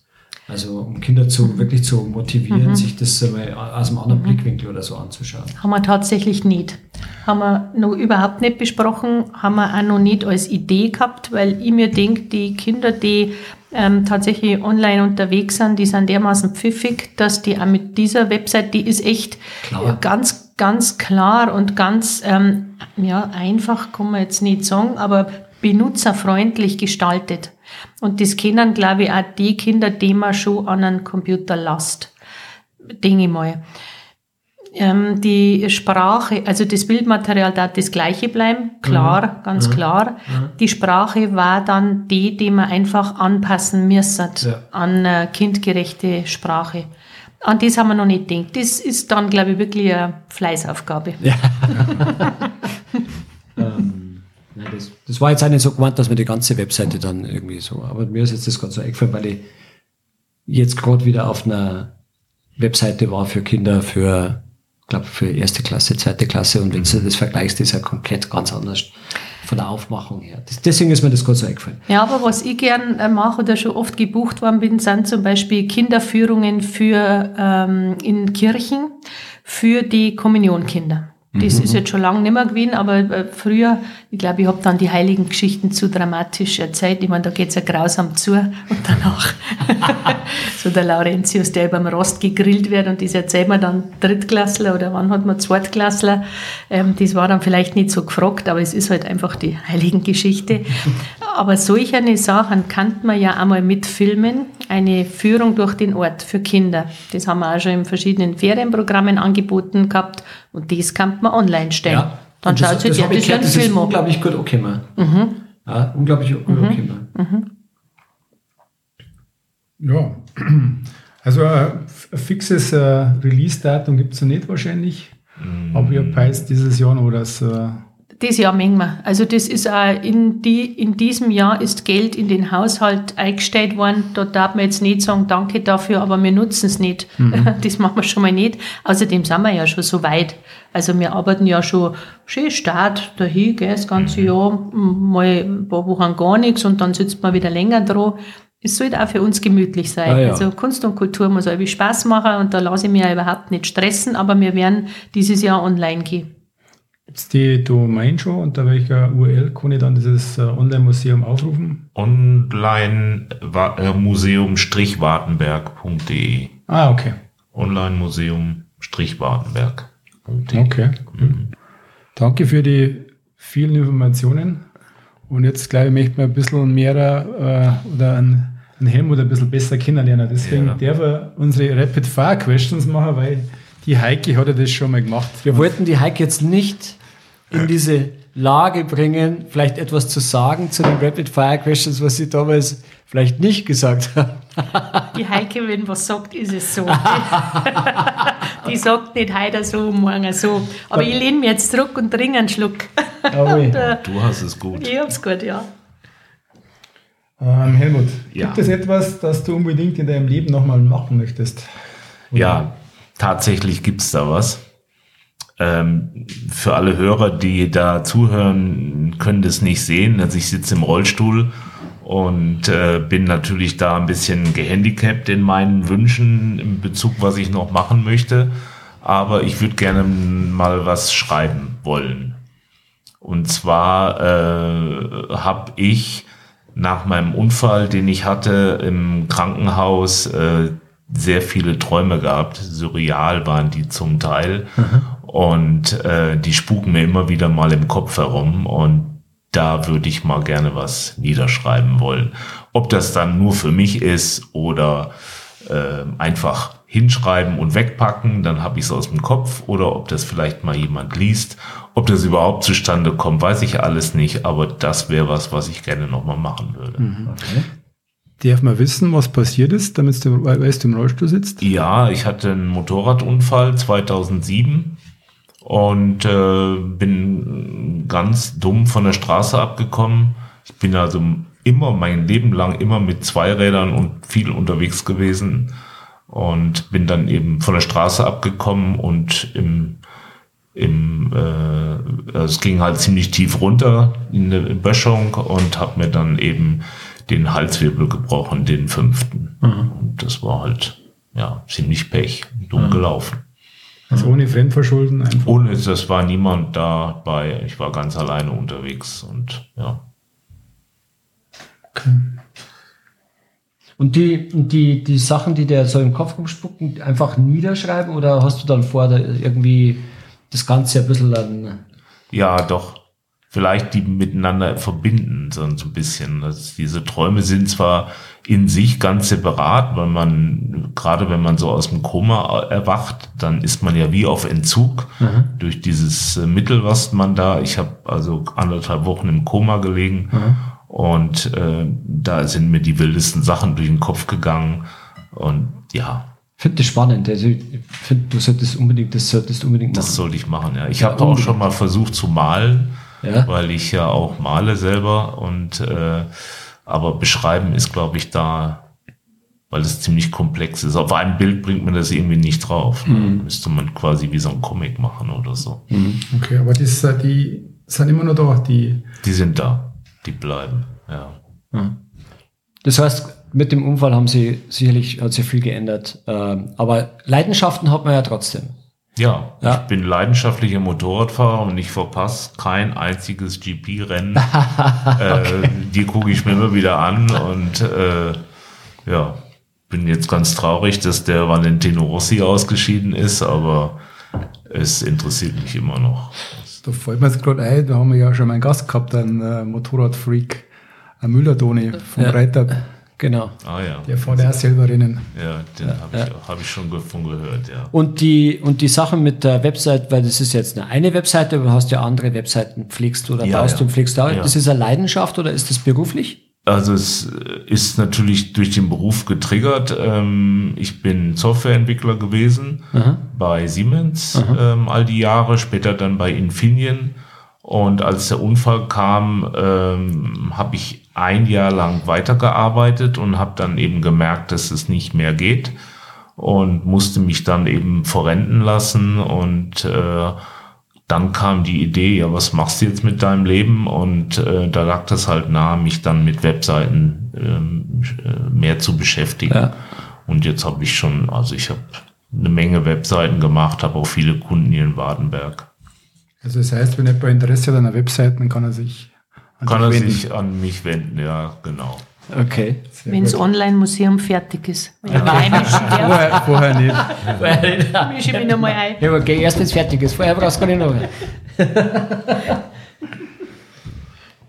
Also um Kinder zu mhm. wirklich zu motivieren, mhm. sich das mal aus einem anderen mhm. Blickwinkel oder so anzuschauen. Haben wir tatsächlich nicht. Haben wir noch überhaupt nicht besprochen, haben wir auch noch nicht als Idee gehabt, weil ich mir denke, die Kinder, die ähm, tatsächlich online unterwegs sind, die sind dermaßen pfiffig, dass die auch mit dieser Website, die ist echt klar. ganz, ganz klar und ganz ähm, ja, einfach, kann man jetzt nicht sagen, aber benutzerfreundlich gestaltet. Und das kennen, glaube ich, auch die Kinder, die man schon an einen Computer lasst. Denke ich mal. Ähm, die Sprache, also das Bildmaterial darf das gleiche bleiben, klar, mhm. ganz mhm. klar. Mhm. Die Sprache war dann die, die man einfach anpassen müssen ja. an äh, kindgerechte Sprache. An das haben wir noch nicht gedacht. Das ist dann, glaube ich, wirklich eine Fleißaufgabe. Ja. <laughs> Ja, das, das, war jetzt auch nicht so gemeint, dass man die ganze Webseite dann irgendwie so, aber mir ist jetzt das gerade so eingefallen, weil ich jetzt gerade wieder auf einer Webseite war für Kinder, für, glaube für erste Klasse, zweite Klasse und wenn du das vergleichst, ist ja komplett ganz anders von der Aufmachung her. Das, deswegen ist mir das gerade so eingefallen. Ja, aber was ich gern äh, mache oder schon oft gebucht worden bin, sind zum Beispiel Kinderführungen für ähm, in Kirchen für die Kommunionkinder. Das mhm. ist jetzt schon lange nicht mehr gewesen, aber äh, früher, ich glaube, ich habe dann die heiligen Geschichten zu dramatisch erzählt. Ich meine, da geht's ja grausam zu und danach <laughs> so der Laurentius, der über dem Rost gegrillt wird und das erzählt man dann Drittklassler oder wann hat man Zweitklassler. Ähm, das war dann vielleicht nicht so gefragt, aber es ist halt einfach die heiligen Geschichte. <laughs> Aber solch eine Sachen kann man ja einmal mitfilmen, eine Führung durch den Ort für Kinder. Das haben wir auch schon in verschiedenen Ferienprogrammen angeboten gehabt und das kann man online stellen. Ja. Dann und schaut sich das, das, das, das ist unglaublich gut okay, man. Mhm. Ja, unglaublich gut mhm. okay, man. Mhm. Ja, <clears throat> also ein fixes äh, Release-Datum gibt es noch nicht wahrscheinlich. Mhm. Aber ich habe dieses Jahr noch das äh, das Jahr mengen wir. Also das ist auch in, die, in diesem Jahr ist Geld in den Haushalt eingestellt worden. Da darf man jetzt nicht sagen, danke dafür, aber wir nutzen es nicht. Mhm. <laughs> Das machen wir schon mal nicht. Außerdem sind wir ja schon so weit. Also wir arbeiten ja schon schön Start dahin, gell, das ganze Jahr, mal ein paar Wochen gar nichts und dann sitzt man wieder länger dran. Es sollte auch für uns gemütlich sein. Ah, ja. Also Kunst und Kultur muss irgendwie Spaß machen und da lasse ich mich ja überhaupt nicht stressen, aber wir werden dieses Jahr online gehen. Jetzt die Domain schon, unter welcher URL kann ich dann dieses äh, Online-Museum aufrufen? Online-Museum-wartenberg.de Ah, okay. Online-Museum-wartenberg.de Okay. Mhm. Danke für die vielen Informationen. Und jetzt, glaube ich, möchte man ein bisschen mehr äh, oder ein, ein Helmut ein bisschen besser kennenlernen. Deswegen ja. darf er unsere Rapid-Fire-Questions machen, weil die Heike hat ja das schon mal gemacht. Wir wollten die Heike jetzt nicht in diese Lage bringen, vielleicht etwas zu sagen zu den Rapid Fire Questions, was sie damals vielleicht nicht gesagt haben. Die Heike, wenn was sagt, ist es so. <laughs> Die sagt nicht heute so, morgen so. Aber ich lehne mich jetzt zurück und trinke einen Schluck. und, äh, du hast es gut. Ich hab's gut, ja. Ähm, Helmut, ja. gibt es etwas, das du unbedingt in deinem Leben nochmal machen möchtest? Oder? Ja, tatsächlich gibt es da was. Ähm, für alle Hörer, die da zuhören, können das nicht sehen. Also ich sitze im Rollstuhl und äh, bin natürlich da ein bisschen gehandicapt in meinen Wünschen in Bezug, was ich noch machen möchte. Aber ich würde gerne mal was schreiben wollen. Und zwar äh, habe ich nach meinem Unfall, den ich hatte im Krankenhaus, äh, sehr viele Träume gehabt. Surreal waren die zum Teil. Und äh, die spuken mir immer wieder mal im Kopf herum. Und da würde ich mal gerne was niederschreiben wollen. Ob das dann nur für mich ist oder äh, einfach hinschreiben und wegpacken, dann habe ich es aus dem Kopf. Oder ob das vielleicht mal jemand liest. Ob das überhaupt zustande kommt, weiß ich alles nicht. Aber das wäre was, was ich gerne nochmal machen würde. Darf man wissen, was passiert ist, damit du, weißt, du im Rollstuhl sitzt? Ja, ich hatte einen Motorradunfall 2007 und äh, bin ganz dumm von der Straße abgekommen. Ich bin also immer mein Leben lang immer mit Zweirädern und viel unterwegs gewesen und bin dann eben von der Straße abgekommen und im im äh, also es ging halt ziemlich tief runter in eine Böschung und habe mir dann eben den Halswirbel gebrochen, den fünften. Und das war halt ja ziemlich Pech, dumm gelaufen. Also ohne Fremdverschulden einfach. Ohne, das war niemand dabei. Ich war ganz alleine unterwegs und ja. Und die, und die, die Sachen, die dir so im Kopf rumspucken, einfach niederschreiben oder hast du dann vor, da irgendwie das Ganze ein bisschen an. Ja, doch. Vielleicht die miteinander verbinden, so so ein bisschen. Also diese Träume sind zwar in sich ganz separat, weil man, gerade wenn man so aus dem Koma erwacht, dann ist man ja wie auf Entzug durch dieses äh, Mittel, was man da, ich habe also anderthalb Wochen im Koma gelegen und äh, da sind mir die wildesten Sachen durch den Kopf gegangen und ja, Finde das spannend. Also ich finde, du solltest unbedingt, das solltest unbedingt machen. Das sollte ich machen, ja. Ich Ja, habe auch schon mal versucht zu malen, Ja. weil ich ja auch male selber und äh, aber beschreiben ist, glaube ich, da, weil es ziemlich komplex ist. Auf einem Bild bringt man das irgendwie nicht drauf. Mhm. Müsste man quasi wie so ein Comic machen oder so. Okay, aber das, äh, die sind immer noch da, die. Die sind da, die bleiben, ja. Das heißt, mit dem Unfall haben sie sicherlich, hat sich viel geändert. Ähm, aber Leidenschaften hat man ja trotzdem. Ja, Ja. ich bin leidenschaftlicher Motorradfahrer und ich verpasse kein einziges GP-Rennen. <laughs> äh, die gucke ich mir immer wieder an und äh, ja, bin jetzt ganz traurig, dass der Valentino Rossi ausgeschieden ist, aber es interessiert mich immer noch. Da fällt mir jetzt gerade ein, da haben wir ja schon mal einen Gast gehabt, einen äh, Motorradfreak, ein Müller-Toni vom Ja. Reiter, Genau. Ah ja, der Rennen. ja, den habe ich, hab ich schon davon gehört, ja. Und die, und die Sache mit der Website, weil das ist jetzt eine, eine Webseite, aber du hast ja andere Webseiten pflegst oder Ja, baust ja. und pflegst da. Ja. Das ist eine Leidenschaft oder ist das beruflich? Also es äh, ist natürlich durch den Beruf getriggert. Ähm, ich bin Softwareentwickler gewesen bei Siemens ähm, all die Jahre, später dann bei Infineon. Und als der Unfall kam, ähm, habe ich ein Jahr lang weitergearbeitet und habe dann eben gemerkt, dass es nicht mehr geht und musste mich dann eben verrenten lassen und äh, dann kam die Idee, ja, was machst du jetzt mit deinem Leben? Und äh, da lag das halt nahe, mich dann mit Webseiten ähm, äh, mehr zu beschäftigen. Ja. Und jetzt habe ich schon, also ich habe eine Menge Webseiten gemacht, habe auch viele Kunden hier in Badenberg. Also das heißt, wenn jemand Interesse hat an einer Webseite, dann kann er sich Kann er wenden. sich an mich wenden, ja, genau. Okay. Wenn das. Online-Museum fertig ist. Darf, vorher, vorher nicht. mische ich mich nochmal ein. Ja, okay, erst wenn es fertig ist. Vorher brauchst du gar nicht noch.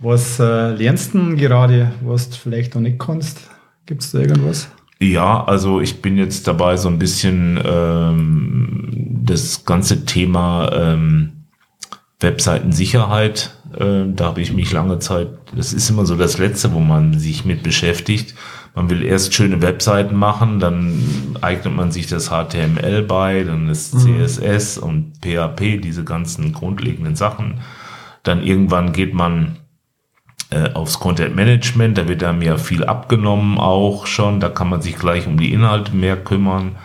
Was äh, lernst du denn gerade, was du vielleicht noch nicht kannst? Gibt es da irgendwas? Ja, also ich bin jetzt dabei, so ein bisschen ähm, das ganze Thema ähm, Webseitensicherheit, äh, da habe ich mich lange Zeit, das ist immer so das Letzte, wo man sich mit beschäftigt. Man will erst schöne Webseiten machen, dann eignet man sich das HTML bei, dann ist CSS und PHP, diese ganzen grundlegenden Sachen. Dann irgendwann geht man äh, aufs Content Management, da wird einem ja viel abgenommen auch schon, da kann man sich gleich um die Inhalte mehr kümmern.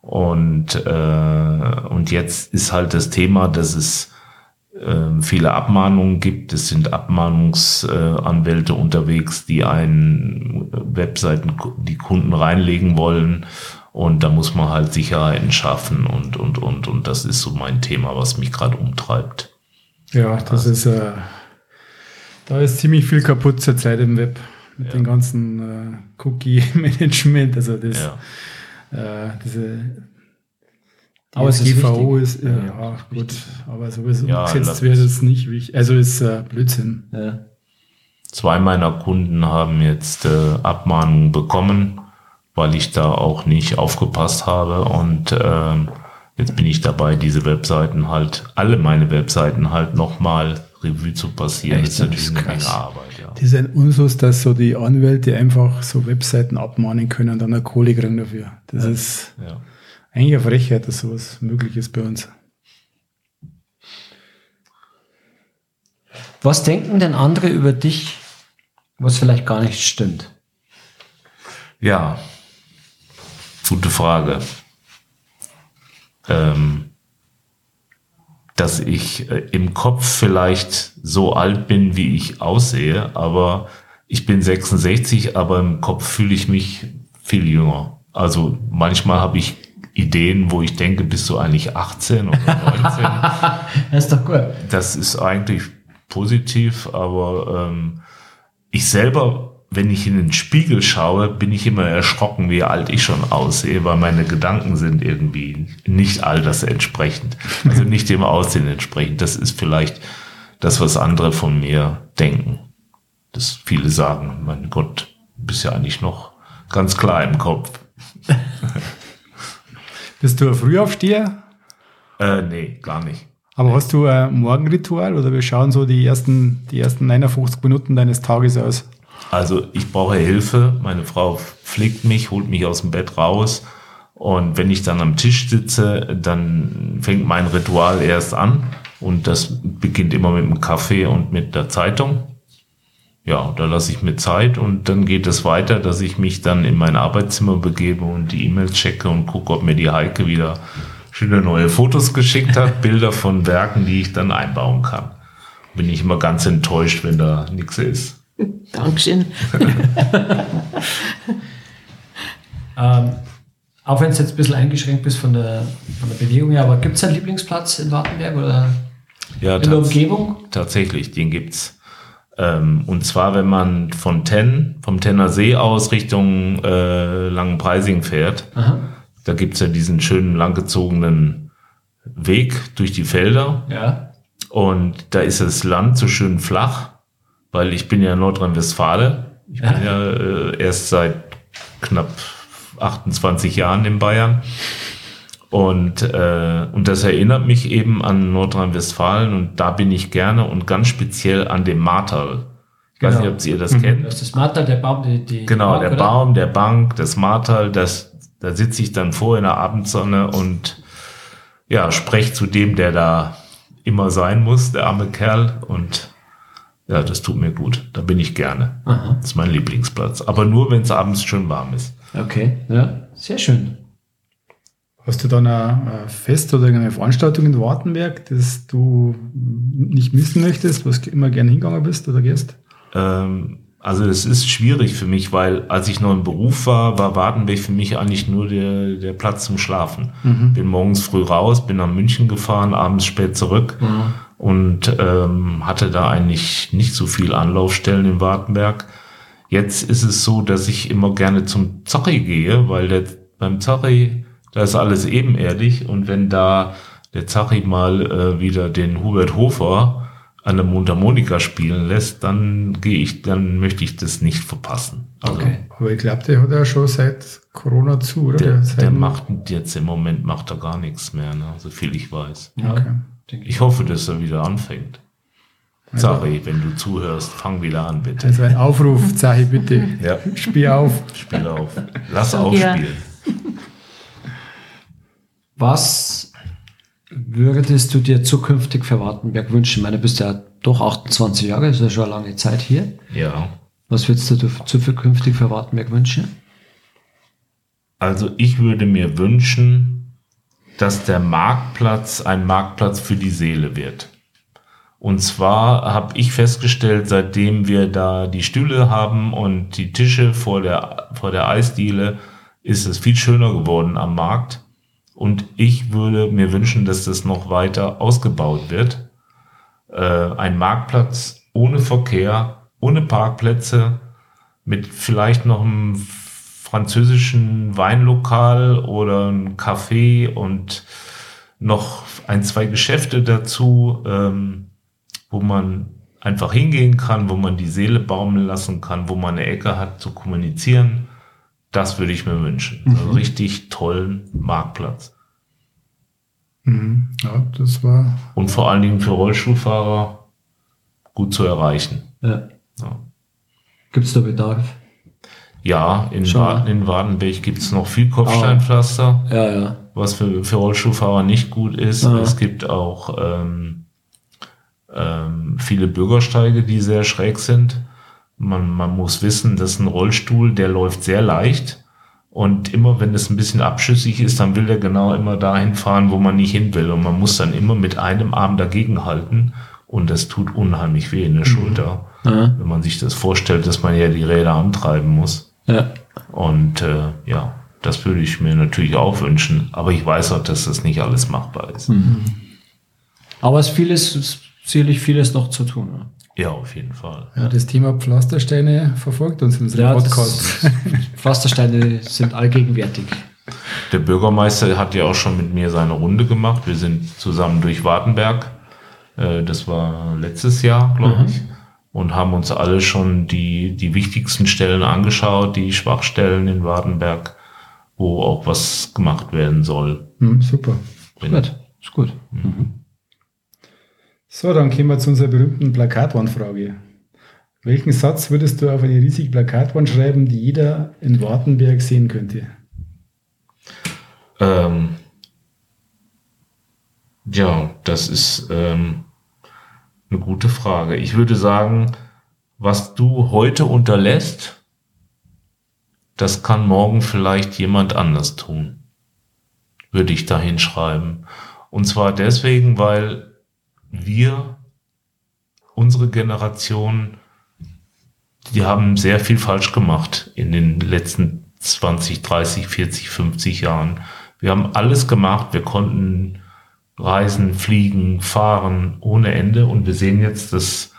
Und, äh, und jetzt ist halt das Thema, dass es viele Abmahnungen gibt. Es sind Abmahnungsanwälte Anwälte unterwegs, die einen Webseiten, die Kunden reinlegen wollen. Und da muss man halt Sicherheiten schaffen und, und, und, und das ist so mein Thema, was mich gerade umtreibt. Ja, das ist, äh, da ist ziemlich viel kaputt zurzeit im Web. mit Ja. dem ganzen äh, Cookie-Management, also das, Ja. äh, diese Aber es ist DSGVO wichtig. ist, äh, ja, gut, aber sowieso Ja, umgesetzt das- wird es nicht wichtig. Also ist äh, Blödsinn. Ja. Zwei meiner Kunden haben jetzt äh, Abmahnungen bekommen, weil ich da auch nicht aufgepasst habe. Und ähm, jetzt bin ich dabei, diese Webseiten halt, alle meine Webseiten halt nochmal Revue zu passieren. Echt? das ist natürlich Das eine ist Menge. Arbeit. Ja. Das ist ein Unsus, dass so die Anwälte einfach so Webseiten abmahnen können und dann eine Kohle kriegen dafür. Das ist Ja. Eigentlich eine Frechheit, dass sowas möglich ist bei uns. Was denken denn andere über dich, was vielleicht gar nicht stimmt? Ja, gute Frage. Ähm, dass ich äh, im Kopf vielleicht so alt bin, wie ich aussehe, aber ich bin 66, aber im Kopf fühle ich mich viel jünger. Also manchmal habe ich Ideen, wo ich denke, bist du eigentlich 18 oder 19? <laughs> Das ist doch gut. das ist eigentlich positiv, aber ähm, ich selber, wenn ich in den Spiegel schaue, bin ich immer erschrocken, wie alt ich schon aussehe, weil meine Gedanken sind irgendwie nicht altersentsprechend, also nicht dem Aussehen entsprechend. Das ist vielleicht das, was andere von mir denken. Dass viele sagen, mein Gott, du bist ja eigentlich noch ganz klar im Kopf. <laughs> Bist du ein Frühaufsteher? Äh, nee, gar nicht. Aber hast du ein Morgenritual oder wir schauen so die ersten, die ersten 59 Minuten deines Tages aus? Also ich brauche Hilfe. Meine Frau pflegt mich, holt mich aus dem Bett raus. Und wenn ich dann am Tisch sitze, dann fängt mein Ritual erst an. Und das beginnt immer mit dem Kaffee und mit der Zeitung. Ja, da lasse ich mir Zeit und dann geht es weiter, dass ich mich dann in mein Arbeitszimmer begebe und die E-Mails checke und gucke, ob mir die Heike wieder schöne neue Fotos geschickt hat, <laughs> Bilder von Werken, die ich dann einbauen kann. Bin ich immer ganz enttäuscht, wenn da nichts ist. <laughs> Dankeschön. <laughs> Ähm, auch wenn es jetzt ein bisschen eingeschränkt bist von der, von der Bewegung her, aber gibt es einen Lieblingsplatz in Wartenberg oder Ja, in der Umgebung? Tatsächlich, den gibt's. Ähm, und zwar, wenn man von Tenn, vom Tenner See aus Richtung äh, Langenpreising fährt, Aha. da gibt's ja diesen schönen langgezogenen Weg durch die Felder. Ja. Und da ist das Land so schön flach, weil ich bin ja Nordrhein-Westfale. Ich bin ja äh, erst seit knapp 28 Jahren in Bayern. Und, äh, und das erinnert mich eben an Nordrhein-Westfalen und da bin ich gerne und ganz speziell an dem Martal. Ich weiß Genau. nicht, ob ihr das kennt. Das ist das Martal, der Baum, die, die Genau, Bank, der oder? Baum, der Bank, das Martal, das, da sitze ich dann vor in der Abendsonne und ja, spreche zu dem, der da immer sein muss, der arme Kerl. Und ja, das tut mir gut. Da bin ich gerne. Aha. Das ist mein Lieblingsplatz. Aber nur, wenn es abends schön warm ist. Okay, ja, sehr schön. Hast du dann ein, ein Fest oder eine Veranstaltung in Wartenberg, das du nicht missen möchtest, was immer gerne hingegangen bist oder gehst? Ähm, also es ist schwierig für mich, weil als ich noch im Beruf war, war Wartenberg für mich eigentlich nur der, der Platz zum Schlafen. Bin morgens früh raus, bin nach München gefahren, abends spät zurück und ähm, hatte da eigentlich nicht so viel Anlaufstellen in Wartenberg. Jetzt ist es so, dass ich immer gerne zum Zochi gehe, weil der, beim Zochi, da ist alles ebenerdig und wenn da der Zachi mal äh, wieder den Hubert Hofer an der Mundharmonika spielen lässt, dann gehe ich, dann möchte ich das nicht verpassen. Also Okay. Aber ich glaube, der hat ja schon seit Corona zu, oder? der, der macht jetzt im Moment macht er gar nichts mehr, ne? so viel ich weiß. Ja, Okay. denke ich. Ich hoffe, dass er wieder anfängt. Also- Zachi, wenn du zuhörst, fang wieder an, bitte. Also ein Aufruf, Zahi, bitte, Ja, spiel auf. spiel auf. Lass So, aufspielen. Was würdest du dir zukünftig für Wartenberg wünschen? Ich meine, du bist ja doch 28 Jahre, ist ja schon eine lange Zeit hier. Ja. Was würdest du dir zukünftig für Wartenberg wünschen? Also ich würde mir wünschen, dass der Marktplatz ein Marktplatz für die Seele wird. Und zwar habe ich festgestellt, seitdem wir da die Stühle haben und die Tische vor der, vor der Eisdiele, ist es viel schöner geworden am Markt. Und ich würde mir wünschen, dass das noch weiter ausgebaut wird. Äh, ein Marktplatz ohne Verkehr, ohne Parkplätze, mit vielleicht noch einem französischen Weinlokal oder ein Café und noch ein, zwei Geschäfte dazu, ähm, wo man einfach hingehen kann, wo man die Seele baumeln lassen kann, wo man eine Ecke hat zu kommunizieren. Das würde ich mir wünschen. Mhm. Also richtig tollen Marktplatz. Mhm. Ja, das war. Und vor allen Dingen für Rollstuhlfahrer gut zu erreichen. Ja. ja. Gibt es da Bedarf? Ja, in, Wa in Wadenberg gibt es noch viel Kopfsteinpflaster. Ja, ja. Was für, für Rollstuhlfahrer nicht gut ist. Ja. Es gibt auch ähm, ähm, viele Bürgersteige, die sehr schräg sind. Man, man muss wissen, dass ein Rollstuhl, der läuft sehr leicht. Und immer wenn es ein bisschen abschüssig ist, dann will der genau immer dahin fahren, wo man nicht hin will. Und man muss dann immer mit einem Arm dagegen halten. Und das tut unheimlich weh in der mhm. Schulter. Ja. Wenn man sich das vorstellt, dass man ja die Räder antreiben muss. Ja. Und äh, ja, das würde ich mir natürlich auch wünschen. Aber ich weiß auch, dass das nicht alles machbar ist. Mhm. Aber es vieles, sicherlich vieles noch zu tun. Ja. Auf jeden Fall. Ja, das Thema Pflastersteine verfolgt uns in unserem ja, Podcast. <laughs> Pflastersteine sind allgegenwärtig. Der Bürgermeister hat ja auch schon mit mir seine Runde gemacht. Wir sind zusammen durch Wartenberg. Äh, das war letztes Jahr, glaube mhm. ich. Und haben uns alle schon die, die wichtigsten Stellen angeschaut, die Schwachstellen in Wartenberg, wo auch was gemacht werden soll. Mhm, super. Gut, ist gut. Mhm. So, dann kommen wir zu unserer berühmten Plakatwandfrage. Welchen Satz würdest du auf eine riesige Plakatwand schreiben, die jeder in Wartenberg sehen könnte? Ähm, ja, das ist ähm, eine gute Frage. Ich würde sagen, was du heute unterlässt, das kann morgen vielleicht jemand anders tun. Würde ich da hinschreiben. Und zwar deswegen, weil wir, unsere Generation, die haben sehr viel falsch gemacht in den letzten 20, 30, 40, 50 Jahren. Wir haben alles gemacht, wir konnten reisen, fliegen, fahren ohne Ende und wir sehen jetzt, dass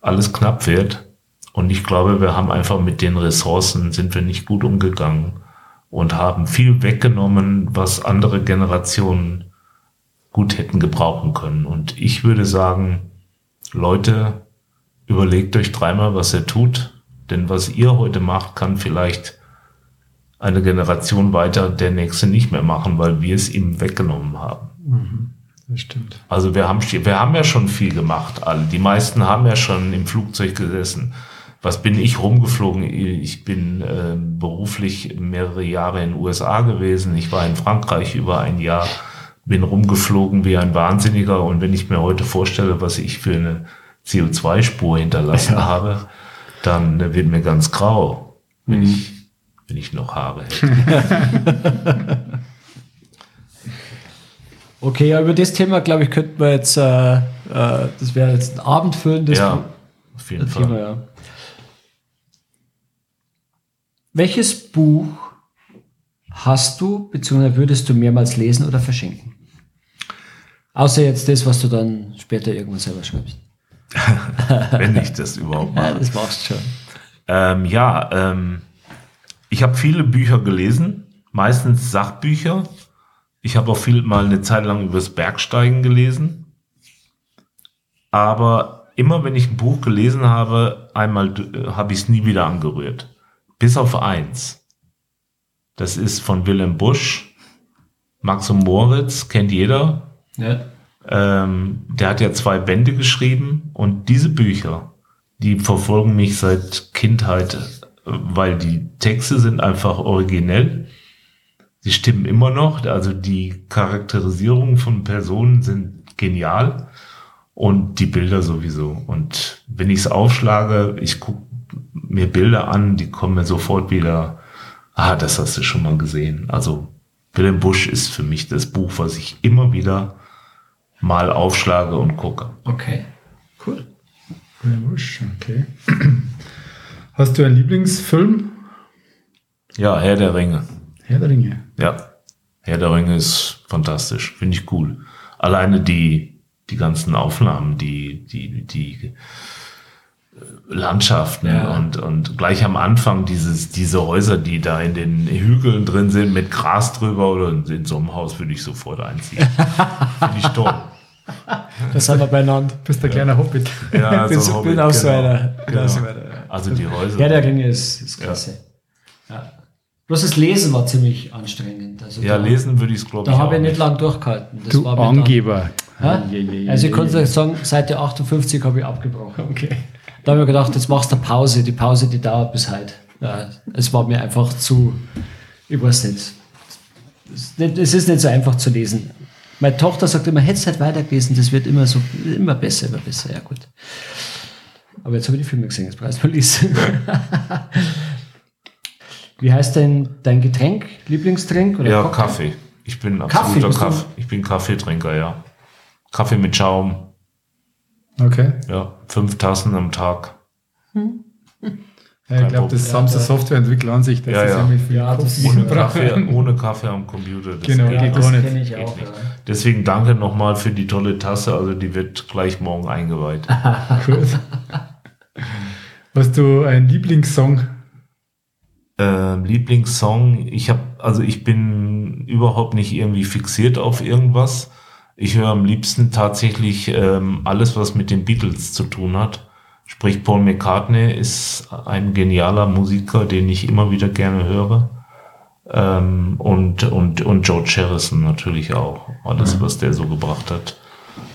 alles knapp wird. Und ich glaube, wir haben einfach mit den Ressourcen sind wir nicht gut umgegangen und haben viel weggenommen, was andere Generationen gut hätten gebrauchen können. Und ich würde sagen, Leute, überlegt euch dreimal, was ihr tut, denn was ihr heute macht, kann vielleicht eine Generation weiter der nächste nicht mehr machen, weil wir es ihm weggenommen haben. Mhm, das stimmt. Also wir haben, wir haben ja schon viel gemacht, alle. Die meisten haben ja schon im Flugzeug gesessen. Was bin ich rumgeflogen? Ich bin äh, beruflich mehrere Jahre in den USA gewesen. Ich war in Frankreich über ein Jahr bin rumgeflogen wie ein Wahnsinniger und wenn ich mir heute vorstelle, was ich für eine CO2-Spur hinterlassen ja. habe, dann wird mir ganz grau, wenn, mhm. ich, wenn ich noch Haare hätte. <laughs> okay, ja, über das Thema, glaube ich, könnten wir jetzt, äh, äh, das wäre jetzt ein abendfüllendes ja, auf jeden Thema. Fall. Ja. Welches Buch hast du, beziehungsweise würdest du mehrmals lesen oder verschenken? Außer jetzt das, was du dann später irgendwann selber schreibst. <laughs> Wenn ich das überhaupt mache. Ja, das machst du schon. Ähm, ja, ähm, ich habe viele Bücher gelesen, meistens Sachbücher. Ich habe auch viel mal eine Zeit lang übers Bergsteigen gelesen. Aber immer wenn ich ein Buch gelesen habe, einmal äh, habe ich es nie wieder angerührt. Bis auf eins. Das ist von Willem Busch. Max und Moritz kennt jeder. Ja. Ähm, der hat ja zwei Bände geschrieben und diese Bücher, die verfolgen mich seit Kindheit, weil die Texte sind einfach originell. Sie stimmen immer noch, also die Charakterisierungen von Personen sind genial und die Bilder sowieso. Und wenn ich es aufschlage, ich gucke mir Bilder an, die kommen mir sofort wieder, ah, das hast du schon mal gesehen. Also Willem Busch ist für mich das Buch, was ich immer wieder mal aufschlage und gucke. Okay, cool. Okay. Hast du einen Lieblingsfilm? Ja, Herr der Ringe. Herr der Ringe. Ja, Herr der Ringe ist fantastisch, finde ich cool. Alleine die, die ganzen Aufnahmen, die, die, die Landschaften Ja. und, und gleich am Anfang dieses, diese Häuser, die da in den Hügeln drin sind, mit Gras drüber oder in so einem Haus würde ich sofort einziehen. <laughs> Finde ich toll. Das haben wir beieinander. bist der kleine Hobbit. Ja, bin, so ein so, bin Hobbit, auch so genau. einer. Bin Genau. so einer. Also die Häuser. Herr der Ringe ist, ist klasse. Ja. Bloß das Lesen war ziemlich anstrengend. Also ja, da, lesen würde ich es, glaube Da ich, habe auch ich nicht nicht. lang durchgehalten. Das Du dann- Angeber. Ja? Je, je, je, Also ich konnte sagen, Seite 58 habe ich abgebrochen. Okay. Da habe ich mir gedacht, jetzt machst du eine Pause. Die Pause, die dauert bis heute. Ja, es war mir einfach zu, ich weiß nicht- Es ist nicht so einfach zu lesen. Meine Tochter sagt immer, hättest du halt weitergelesen, das wird immer so, immer besser, immer besser. Ja, gut. Aber jetzt habe ich die Filme gesehen, jetzt mal lesen. <laughs> Wie heißt denn dein Getränk? Lieblingstrink? Oder Ja, Cocktail? Kaffee. Ich bin absoluter Kaffee. Ich bin Kaffeetrinker, ja. Kaffee mit Schaum. Okay. Ja, fünf Tassen am Tag. <laughs> Ja, ich glaube, das haben sie Softwareentwickler an sich, dass Ja, sie ja. viel Ja, das ist- Ohne <laughs> Kaffee, ohne Kaffee am Computer. Das Genau, geht nicht. nicht. kenne ich Geht auch. nicht. Ja. Deswegen danke nochmal für die tolle Tasse. Also die wird gleich morgen eingeweiht. <laughs> <laughs> Gut. Hast du einen Lieblingssong? Ähm, Lieblingssong, ich habe, also ich bin überhaupt nicht irgendwie fixiert auf irgendwas. Ich höre am liebsten tatsächlich ähm, alles, was mit den Beatles zu tun hat. Sprich, Paul McCartney ist ein genialer Musiker, den ich immer wieder gerne höre. Ähm, und, und, und George Harrison natürlich auch. Alles, was der so gebracht hat.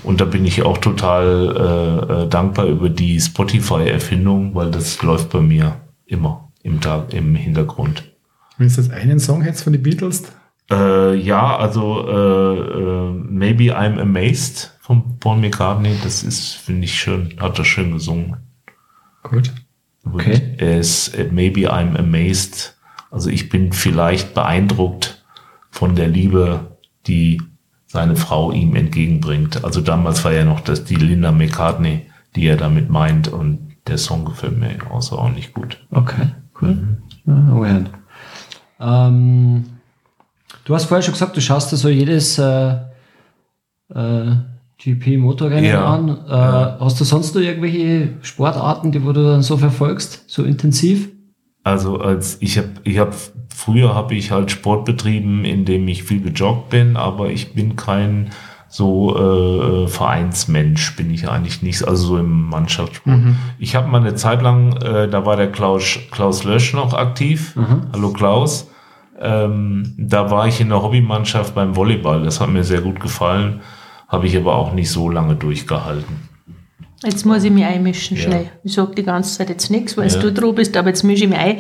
Und da bin ich auch total äh, äh, dankbar über die Spotify-Erfindung, weil das läuft bei mir immer im Tag, im Hintergrund. Wenn du jetzt einen Song hättest von den Beatles? Äh, ja, also äh, äh, Maybe I'm Amazed von Paul McCartney, das ist, finde ich schön, hat er schön gesungen. Gut. Und Okay. Er ist äh, Maybe I'm Amazed. Also ich bin vielleicht beeindruckt von der Liebe, die seine Frau ihm entgegenbringt. Also damals war ja noch das die Linda McCartney, die er damit meint und der Song gefällt mir außerordentlich gut. Okay, cool. Oh ja. ähm, du hast vorher schon gesagt, du schaust dir so jedes äh, äh, GP-Motorrennen Ja. an. Äh, Hast du sonst noch irgendwelche Sportarten, die wo du dann so verfolgst, so intensiv? Also als ich habe, ich habe früher habe ich halt Sport betrieben, in dem ich viel gejoggt bin, aber ich bin kein so äh, Vereinsmensch, bin ich eigentlich nicht, also so im Mannschaftssport. Ich habe mal eine Zeit lang, äh, da war der Klaus, Klaus Lösch noch aktiv. Hallo Klaus. Ähm, da war ich in der Hobbymannschaft beim Volleyball. Das hat mir sehr gut gefallen, habe ich aber auch nicht so lange durchgehalten. Jetzt muss ich mich einmischen, Ja. schnell. Ich sag die ganze Zeit jetzt nichts, weil Ja. du dran bist, aber jetzt mische ich mich ein.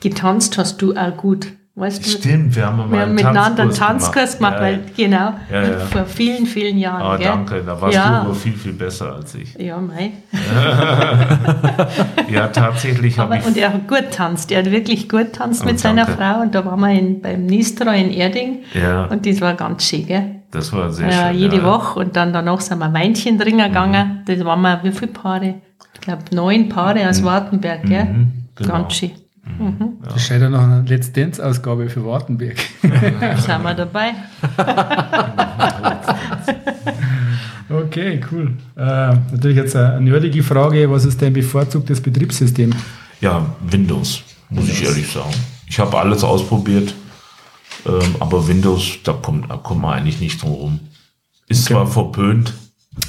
Getanzt hast du auch gut. Weißt du? Stimmt, wir haben mal Wir haben miteinander einen Tanzkurs Tanzkurs gemacht, Ja, weil, genau, Ja, ja. vor vielen, vielen Jahren. Ah, gell? danke, da warst ja. du aber viel, viel besser als ich. Ja, mei. <laughs> Ja, tatsächlich habe ich. und er hat gut tanzt. Er hat wirklich gut tanzt Oh, mit seiner danke. Frau. Und da waren wir in, beim Nistra in Erding. Ja, Und das war ganz schön, gell? Das war sehr Ja, schön. jede ja. Woche. Und dann danach sind wir Weinchen trinken gegangen. Das waren wir, wie viele Paare? Ich glaube, neun Paare aus Wartenberg, gell? Mhm, genau. Ganz schön. Das scheint ja noch eine Let's Dance-Ausgabe für Wartenberg. <laughs> Da sind wir dabei. <laughs> Okay, cool. Äh, natürlich jetzt eine nerdige Frage. Was ist dein bevorzugtes Betriebssystem? Ja, Windows, muss ich ehrlich sagen. Ich habe alles ausprobiert, ähm, aber Windows, da kommt, da kommt man eigentlich nicht drum rum. Ist zwar verpönt,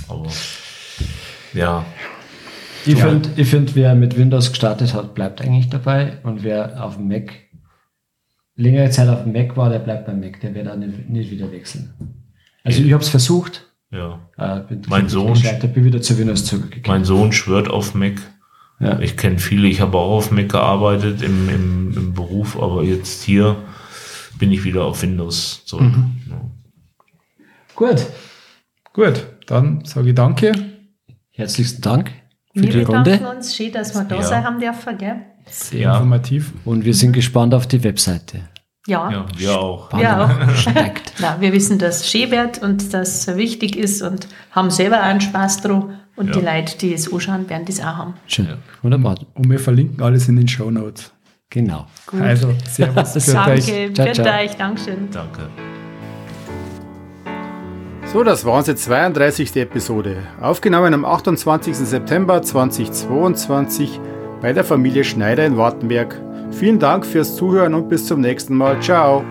aber ja, Ich finde, ich find, wer mit Windows gestartet hat, bleibt eigentlich dabei. Und wer auf dem Mac längere Zeit auf dem Mac war, der bleibt beim Mac. Der wird dann nicht, nicht wieder wechseln. Also ich habe es versucht. ja. Äh, bin Mein Sohn- gescheitert, bin wieder zu Windows zurückgekommen. Mein Sohn schwört auf Mac. Ja. Ich kenne viele, ich habe auch auf Mac gearbeitet im, im, im Beruf, aber jetzt hier bin ich wieder auf Windows zurück. Ja. Gut. Gut, dann sage ich danke. Herzlichsten Dank für Wir die bedanken Runde. uns. Schön, dass wir da Ja. sein haben dürfen, gell? Sehr Ja. informativ. Und wir sind gespannt auf die Webseite. Ja. ja, wir auch. Wir auch. <laughs> Na, wir wissen, dass es schön wird und dass es wichtig ist und haben selber auch einen Spaß dran. Und Ja. die Leute, die es anschauen, werden das auch haben. Schön. Wunderbar. Und wir verlinken alles in den Show Notes. Genau. Gut. Also, Servus. <laughs> Danke, ciao. euch, Dankeschön. Danke. So, das war unsere 32. Episode, aufgenommen am 28. September 2022 bei der Familie Schneider in Wartenberg. Vielen Dank fürs Zuhören und bis zum nächsten Mal. Ciao.